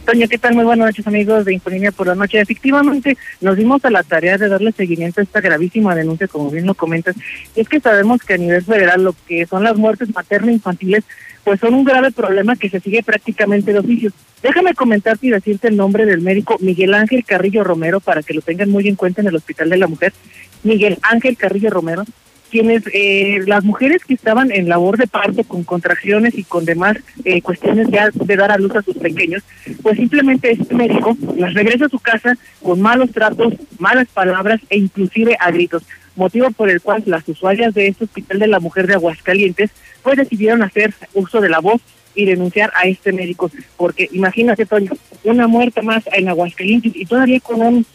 Toño, ¿qué tal? Muy buenas noches, amigos de Infolínea por la Noche. Efectivamente, nos dimos a la tarea de darle seguimiento a esta gravísima denuncia, como bien lo comentas. Es que sabemos que a nivel federal lo que son las muertes materno-infantiles, pues son un grave problema que se sigue prácticamente de oficio. Déjame comentarte y decirte el nombre del médico Miguel Ángel Carrillo Romero para que lo tengan muy en cuenta en el Hospital de la Mujer. Miguel Ángel Carrillo Romero, quienes eh, las mujeres que estaban en labor de parto con contracciones y con demás eh, cuestiones ya de dar a luz a sus pequeños, pues simplemente este médico las regresa a su casa con malos tratos, malas palabras e inclusive a gritos, motivo por el cual las usuarias de este Hospital de la Mujer de Aguascalientes pues decidieron hacer uso de la voz y denunciar a este médico, porque imagínate, Toño, una muerte más en Aguascalientes y todavía con un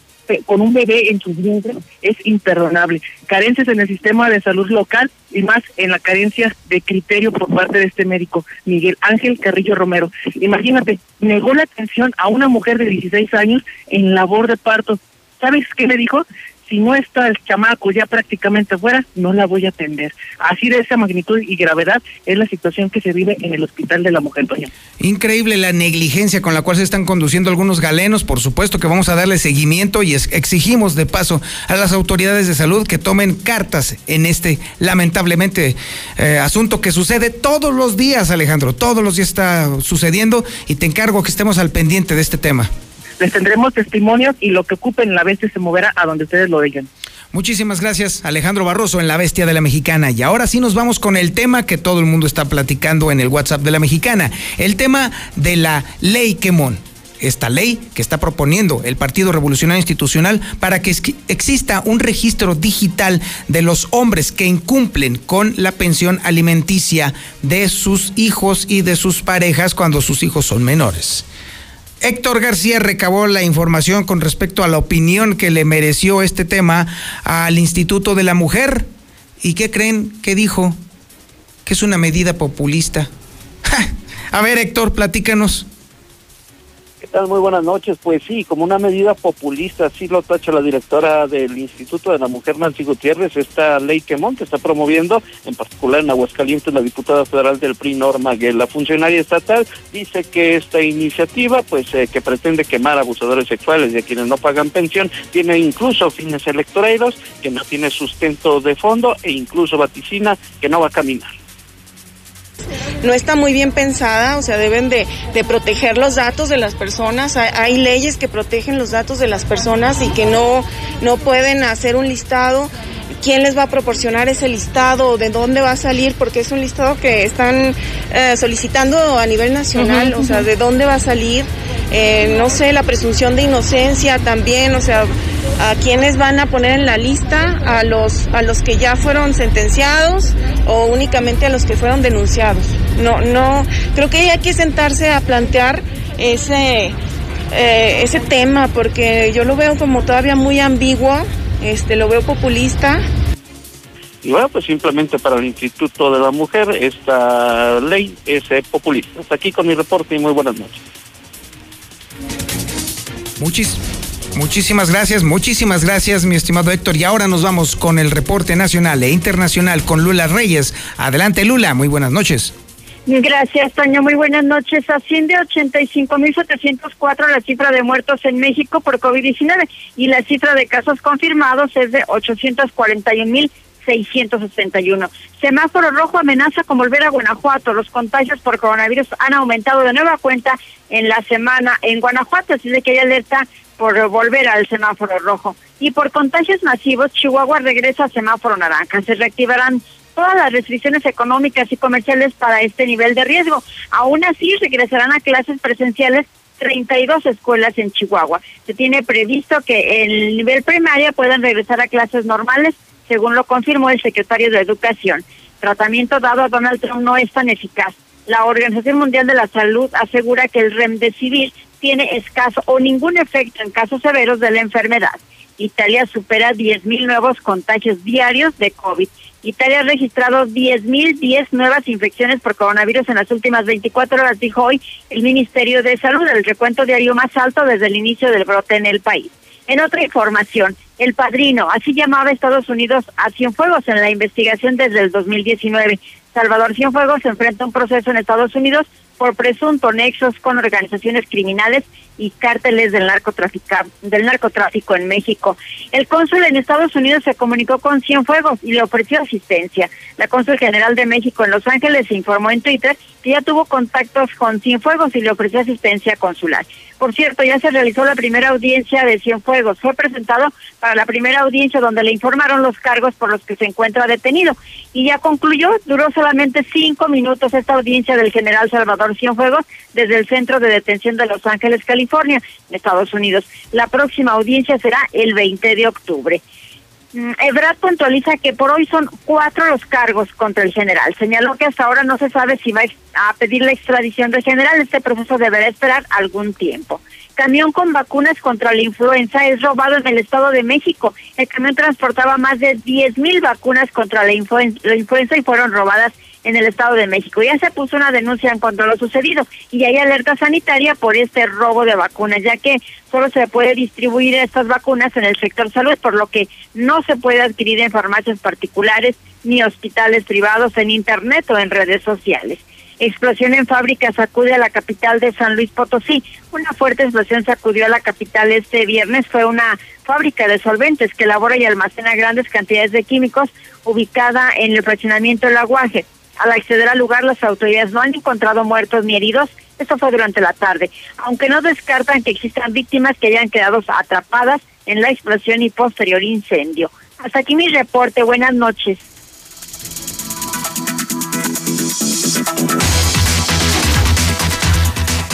con un bebé en sus vientres es imperdonable. Carencias en el sistema de salud local y más en la carencia de criterio por parte de este médico, Miguel Ángel Carrillo Romero. Imagínate, negó la atención a una mujer de 16 años en labor de parto. ¿Sabes qué le dijo? Si no está el chamaco ya prácticamente fuera, no la voy a atender. Así de esa magnitud y gravedad es la situación que se vive en el Hospital de la Mujer, doña. Increíble la negligencia con la cual se están conduciendo algunos galenos. Por supuesto que vamos a darle seguimiento y exigimos de paso a las autoridades de salud que tomen cartas en este lamentablemente eh, asunto que sucede todos los días, Alejandro. Todos los días está sucediendo y te encargo que estemos al pendiente de este tema les tendremos testimonios y lo que ocupen la bestia se moverá a donde ustedes lo digan. Muchísimas gracias, Alejandro Barroso, en La Bestia de la Mexicana. Y ahora sí nos vamos con el tema que todo el mundo está platicando en el WhatsApp de la Mexicana, el tema de la ley Quemón. Esta ley que está proponiendo el Partido Revolucionario Institucional para que exista un registro digital de los hombres que incumplen con la pensión alimenticia de sus hijos y de sus parejas cuando sus hijos son menores. Héctor García recabó la información con respecto a la opinión que le mereció este tema al Instituto de la Mujer. ¿Y qué creen que dijo? Que es una medida populista. A ver, Héctor, platícanos. Tal? Muy buenas noches. Pues sí, como una medida populista, así lo tacha la directora del Instituto de la Mujer, Nancy Gutiérrez, esta ley que Monte está promoviendo, en particular en Aguascalientes, la diputada federal del PRI, Norma Guel. La funcionaria estatal dice que esta iniciativa, pues eh, que pretende quemar abusadores sexuales a quienes no pagan pensión, tiene incluso fines electorales, que no tiene sustento de fondo e incluso vaticina que no va a caminar no está muy bien pensada, o sea, deben de, proteger los datos de las personas. Hay, leyes que protegen los datos de las personas y que no, no pueden hacer un listado. ¿Quién les va a proporcionar ese listado? ¿De dónde va a salir? Porque es un listado que están eh, solicitando a nivel nacional, o sea, ¿de dónde va a salir? Eh, no sé, la presunción de inocencia también, o sea, a quiénes van a poner en la lista, a los, a los que ya fueron sentenciados o únicamente a los que fueron denunciados. No, no, creo que hay que sentarse a plantear ese, eh, ese tema porque yo lo veo como todavía muy ambiguo, este, lo veo populista. Y bueno, pues simplemente para el Instituto de la Mujer esta ley es eh, populista. Hasta aquí con mi reporte y muy buenas noches. Muchísimas Muchísimas gracias, muchísimas gracias, mi estimado Héctor. Y ahora nos vamos con el reporte nacional e internacional con Lula Reyes. Adelante, Lula, muy buenas noches. Gracias, Toño. Muy buenas noches. Asciende a 85.704 la cifra de muertos en México por COVID-19 y la cifra de casos confirmados es de 841.661. Semáforo rojo amenaza con volver a Guanajuato. Los contagios por coronavirus han aumentado de nueva cuenta en la semana en Guanajuato, así de que hay alerta por volver al semáforo rojo. Y por contagios masivos, Chihuahua regresa a semáforo naranja. Se reactivarán todas las restricciones económicas y comerciales para este nivel de riesgo. Aún así, regresarán a clases presenciales 32 escuelas en Chihuahua. Se tiene previsto que el nivel primaria puedan regresar a clases normales, según lo confirmó el secretario de Educación. Tratamiento dado a Donald Trump no es tan eficaz. La Organización Mundial de la Salud asegura que el remdesivir tiene escaso o ningún efecto en casos severos de la enfermedad. Italia supera 10.000 nuevos contagios diarios de COVID. Italia ha registrado 10.010 nuevas infecciones por coronavirus en las últimas 24 horas, dijo hoy el Ministerio de Salud, el recuento diario más alto desde el inicio del brote en el país. En otra información, el padrino, así llamaba Estados Unidos a Cienfuegos en la investigación desde el 2019. Salvador Cienfuegos enfrenta un proceso en Estados Unidos por presunto nexos con organizaciones criminales y cárteles del del narcotráfico en México. El cónsul en Estados Unidos se comunicó con Cienfuegos y le ofreció asistencia. La cónsul general de México en Los Ángeles informó en Twitter que ya tuvo contactos con Cienfuegos y le ofreció asistencia consular. Por cierto, ya se realizó la primera audiencia de Cienfuegos. Fue presentado para la primera audiencia donde le informaron los cargos por los que se encuentra detenido. Y ya concluyó, duró solamente cinco minutos esta audiencia del general Salvador Cienfuegos desde el Centro de Detención de Los Ángeles, California, Estados Unidos. La próxima audiencia será el 20 de octubre. Mm, Ebrard puntualiza que por hoy son cuatro los cargos contra el general. Señaló que hasta ahora no se sabe si va a pedir la extradición del general. Este proceso deberá esperar algún tiempo. Camión con vacunas contra la influenza es robado en el Estado de México. El camión transportaba más de 10 mil vacunas contra la influenza y fueron robadas en el Estado de México. Ya se puso una denuncia en cuanto a lo sucedido y hay alerta sanitaria por este robo de vacunas, ya que solo se puede distribuir estas vacunas en el sector salud, por lo que no se puede adquirir en farmacias particulares ni hospitales privados en Internet o en redes sociales. Explosión en fábrica sacude a la capital de San Luis Potosí. Una fuerte explosión sacudió a la capital este viernes. Fue una fábrica de solventes que elabora y almacena grandes cantidades de químicos ubicada en el fraccionamiento del Aguaje. Al acceder al lugar, las autoridades no han encontrado muertos ni heridos. Esto fue durante la tarde, aunque no descartan que existan víctimas que hayan quedado atrapadas en la explosión y posterior incendio. Hasta aquí mi reporte. Buenas noches.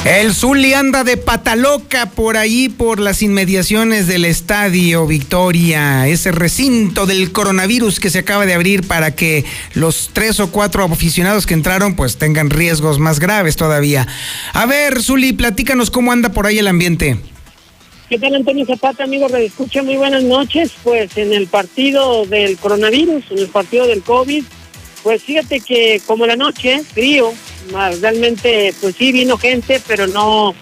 El Zuli anda de pataloca por ahí, por las inmediaciones del Estadio Victoria, ese recinto del coronavirus que se acaba de abrir para que los tres o cuatro aficionados que entraron pues tengan riesgos más graves todavía. A ver, Zuli, platícanos cómo anda por ahí el ambiente. ¿Qué tal, Antonio Zapata, amigo Escucha? Muy buenas noches. Pues en el partido del coronavirus, en el partido del COVID, pues fíjate que como la noche, frío, realmente, pues sí vino gente, pero no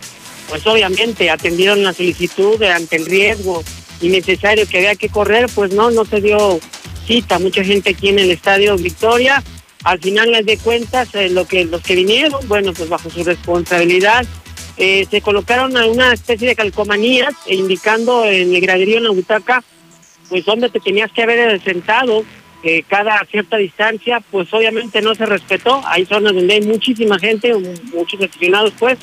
pues obviamente atendieron la solicitud ante el riesgo innecesario que había que correr, pues no, no se dio cita. Mucha gente aquí en el estadio Victoria. Al final les de cuentas, eh, lo que los que vinieron, bueno, pues bajo su responsabilidad, eh, se colocaron a una especie de calcomanías e indicando en el graderío en la butaca, pues dónde te tenías que haber sentado eh, cada cierta distancia, pues obviamente no se respetó. Hay zonas donde hay muchísima gente, muchos aficionados, pues,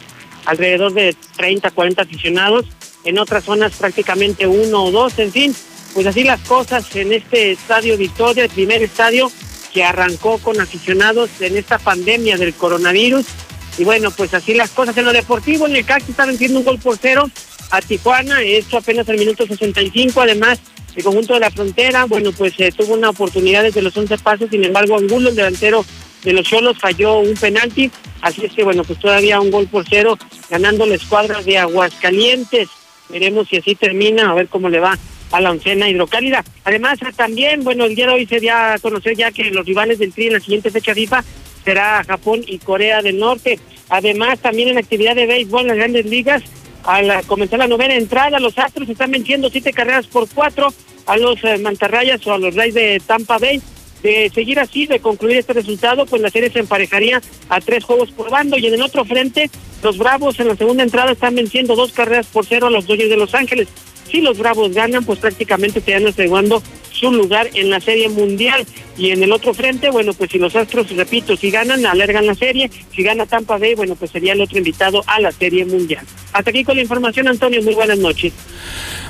alrededor de 30, 40 aficionados. En otras zonas prácticamente uno o dos, en fin. Pues así las cosas en este estadio Victoria, el primer estadio que arrancó con aficionados en esta pandemia del coronavirus. Y bueno, pues así las cosas en lo deportivo. En el CAC está venciendo un gol por cero a Tijuana, esto apenas al minuto 65. Además, el conjunto de la frontera, bueno, pues eh, tuvo una oportunidad desde los 11 pasos, sin embargo, Angulo, el delantero de los Cholos, falló un penalti, así es que, bueno, pues todavía un gol por cero, ganando la escuadra de Aguascalientes. Veremos si así termina, a ver cómo le va a la oncena hidrocálida. Además, también, bueno, el día de hoy se dio a conocer ya que los rivales del Tri en la siguiente fecha FIFA será Japón y Corea del Norte. Además, también en actividad de béisbol en las grandes ligas, al comenzar la novena entrada, los Astros están venciendo siete carreras por cuatro a los eh, Mantarrayas o a los Rays de Tampa Bay. De seguir así, de concluir este resultado, pues la serie se emparejaría a tres juegos por bando. Y en el otro frente, los Bravos en la segunda entrada están venciendo dos carreras por cero a los Dodgers de Los Ángeles. Si los Bravos ganan, pues prácticamente estarían asegurando su lugar en la Serie Mundial. Y en el otro frente, bueno, pues si los Astros, repito, si ganan, alargan la serie. Si gana Tampa Bay, bueno, pues sería el otro invitado a la Serie Mundial. Hasta aquí con la información, Antonio. Muy buenas noches.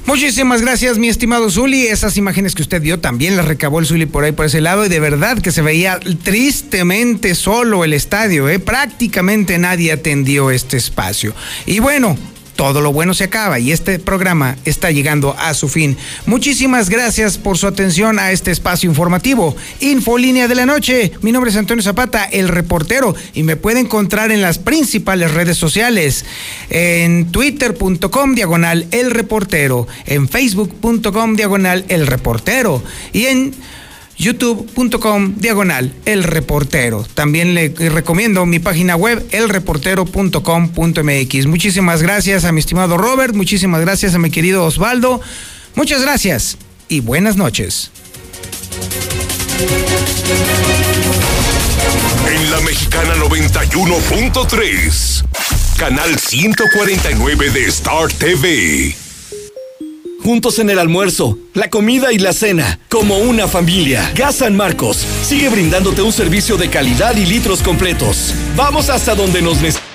Muchísimas gracias, mi estimado Zuli. Esas imágenes que usted vio también las recabó el Zuli por ahí, por ese lado. Y de verdad que se veía tristemente solo el estadio, ¿eh? Prácticamente nadie atendió este espacio. Y bueno, todo lo bueno se acaba y este programa está llegando a su fin. Muchísimas gracias por su atención a este espacio informativo. Infolínea de la noche. Mi nombre es Antonio Zapata, el reportero, y me puede encontrar en las principales redes sociales. En twitter.com diagonal el reportero, en facebook.com diagonal el reportero y en youtube.com diagonal el reportero. También le recomiendo mi página web elreportero.com.mx. Muchísimas gracias a mi estimado Robert, muchísimas gracias a mi querido Osvaldo. Muchas gracias y buenas noches. En la mexicana 91.3, canal 149 de Star TV juntos en el almuerzo, la comida y la cena, como una familia. Gas San Marcos sigue brindándote un servicio de calidad y litros completos. Vamos hasta donde nos necesites.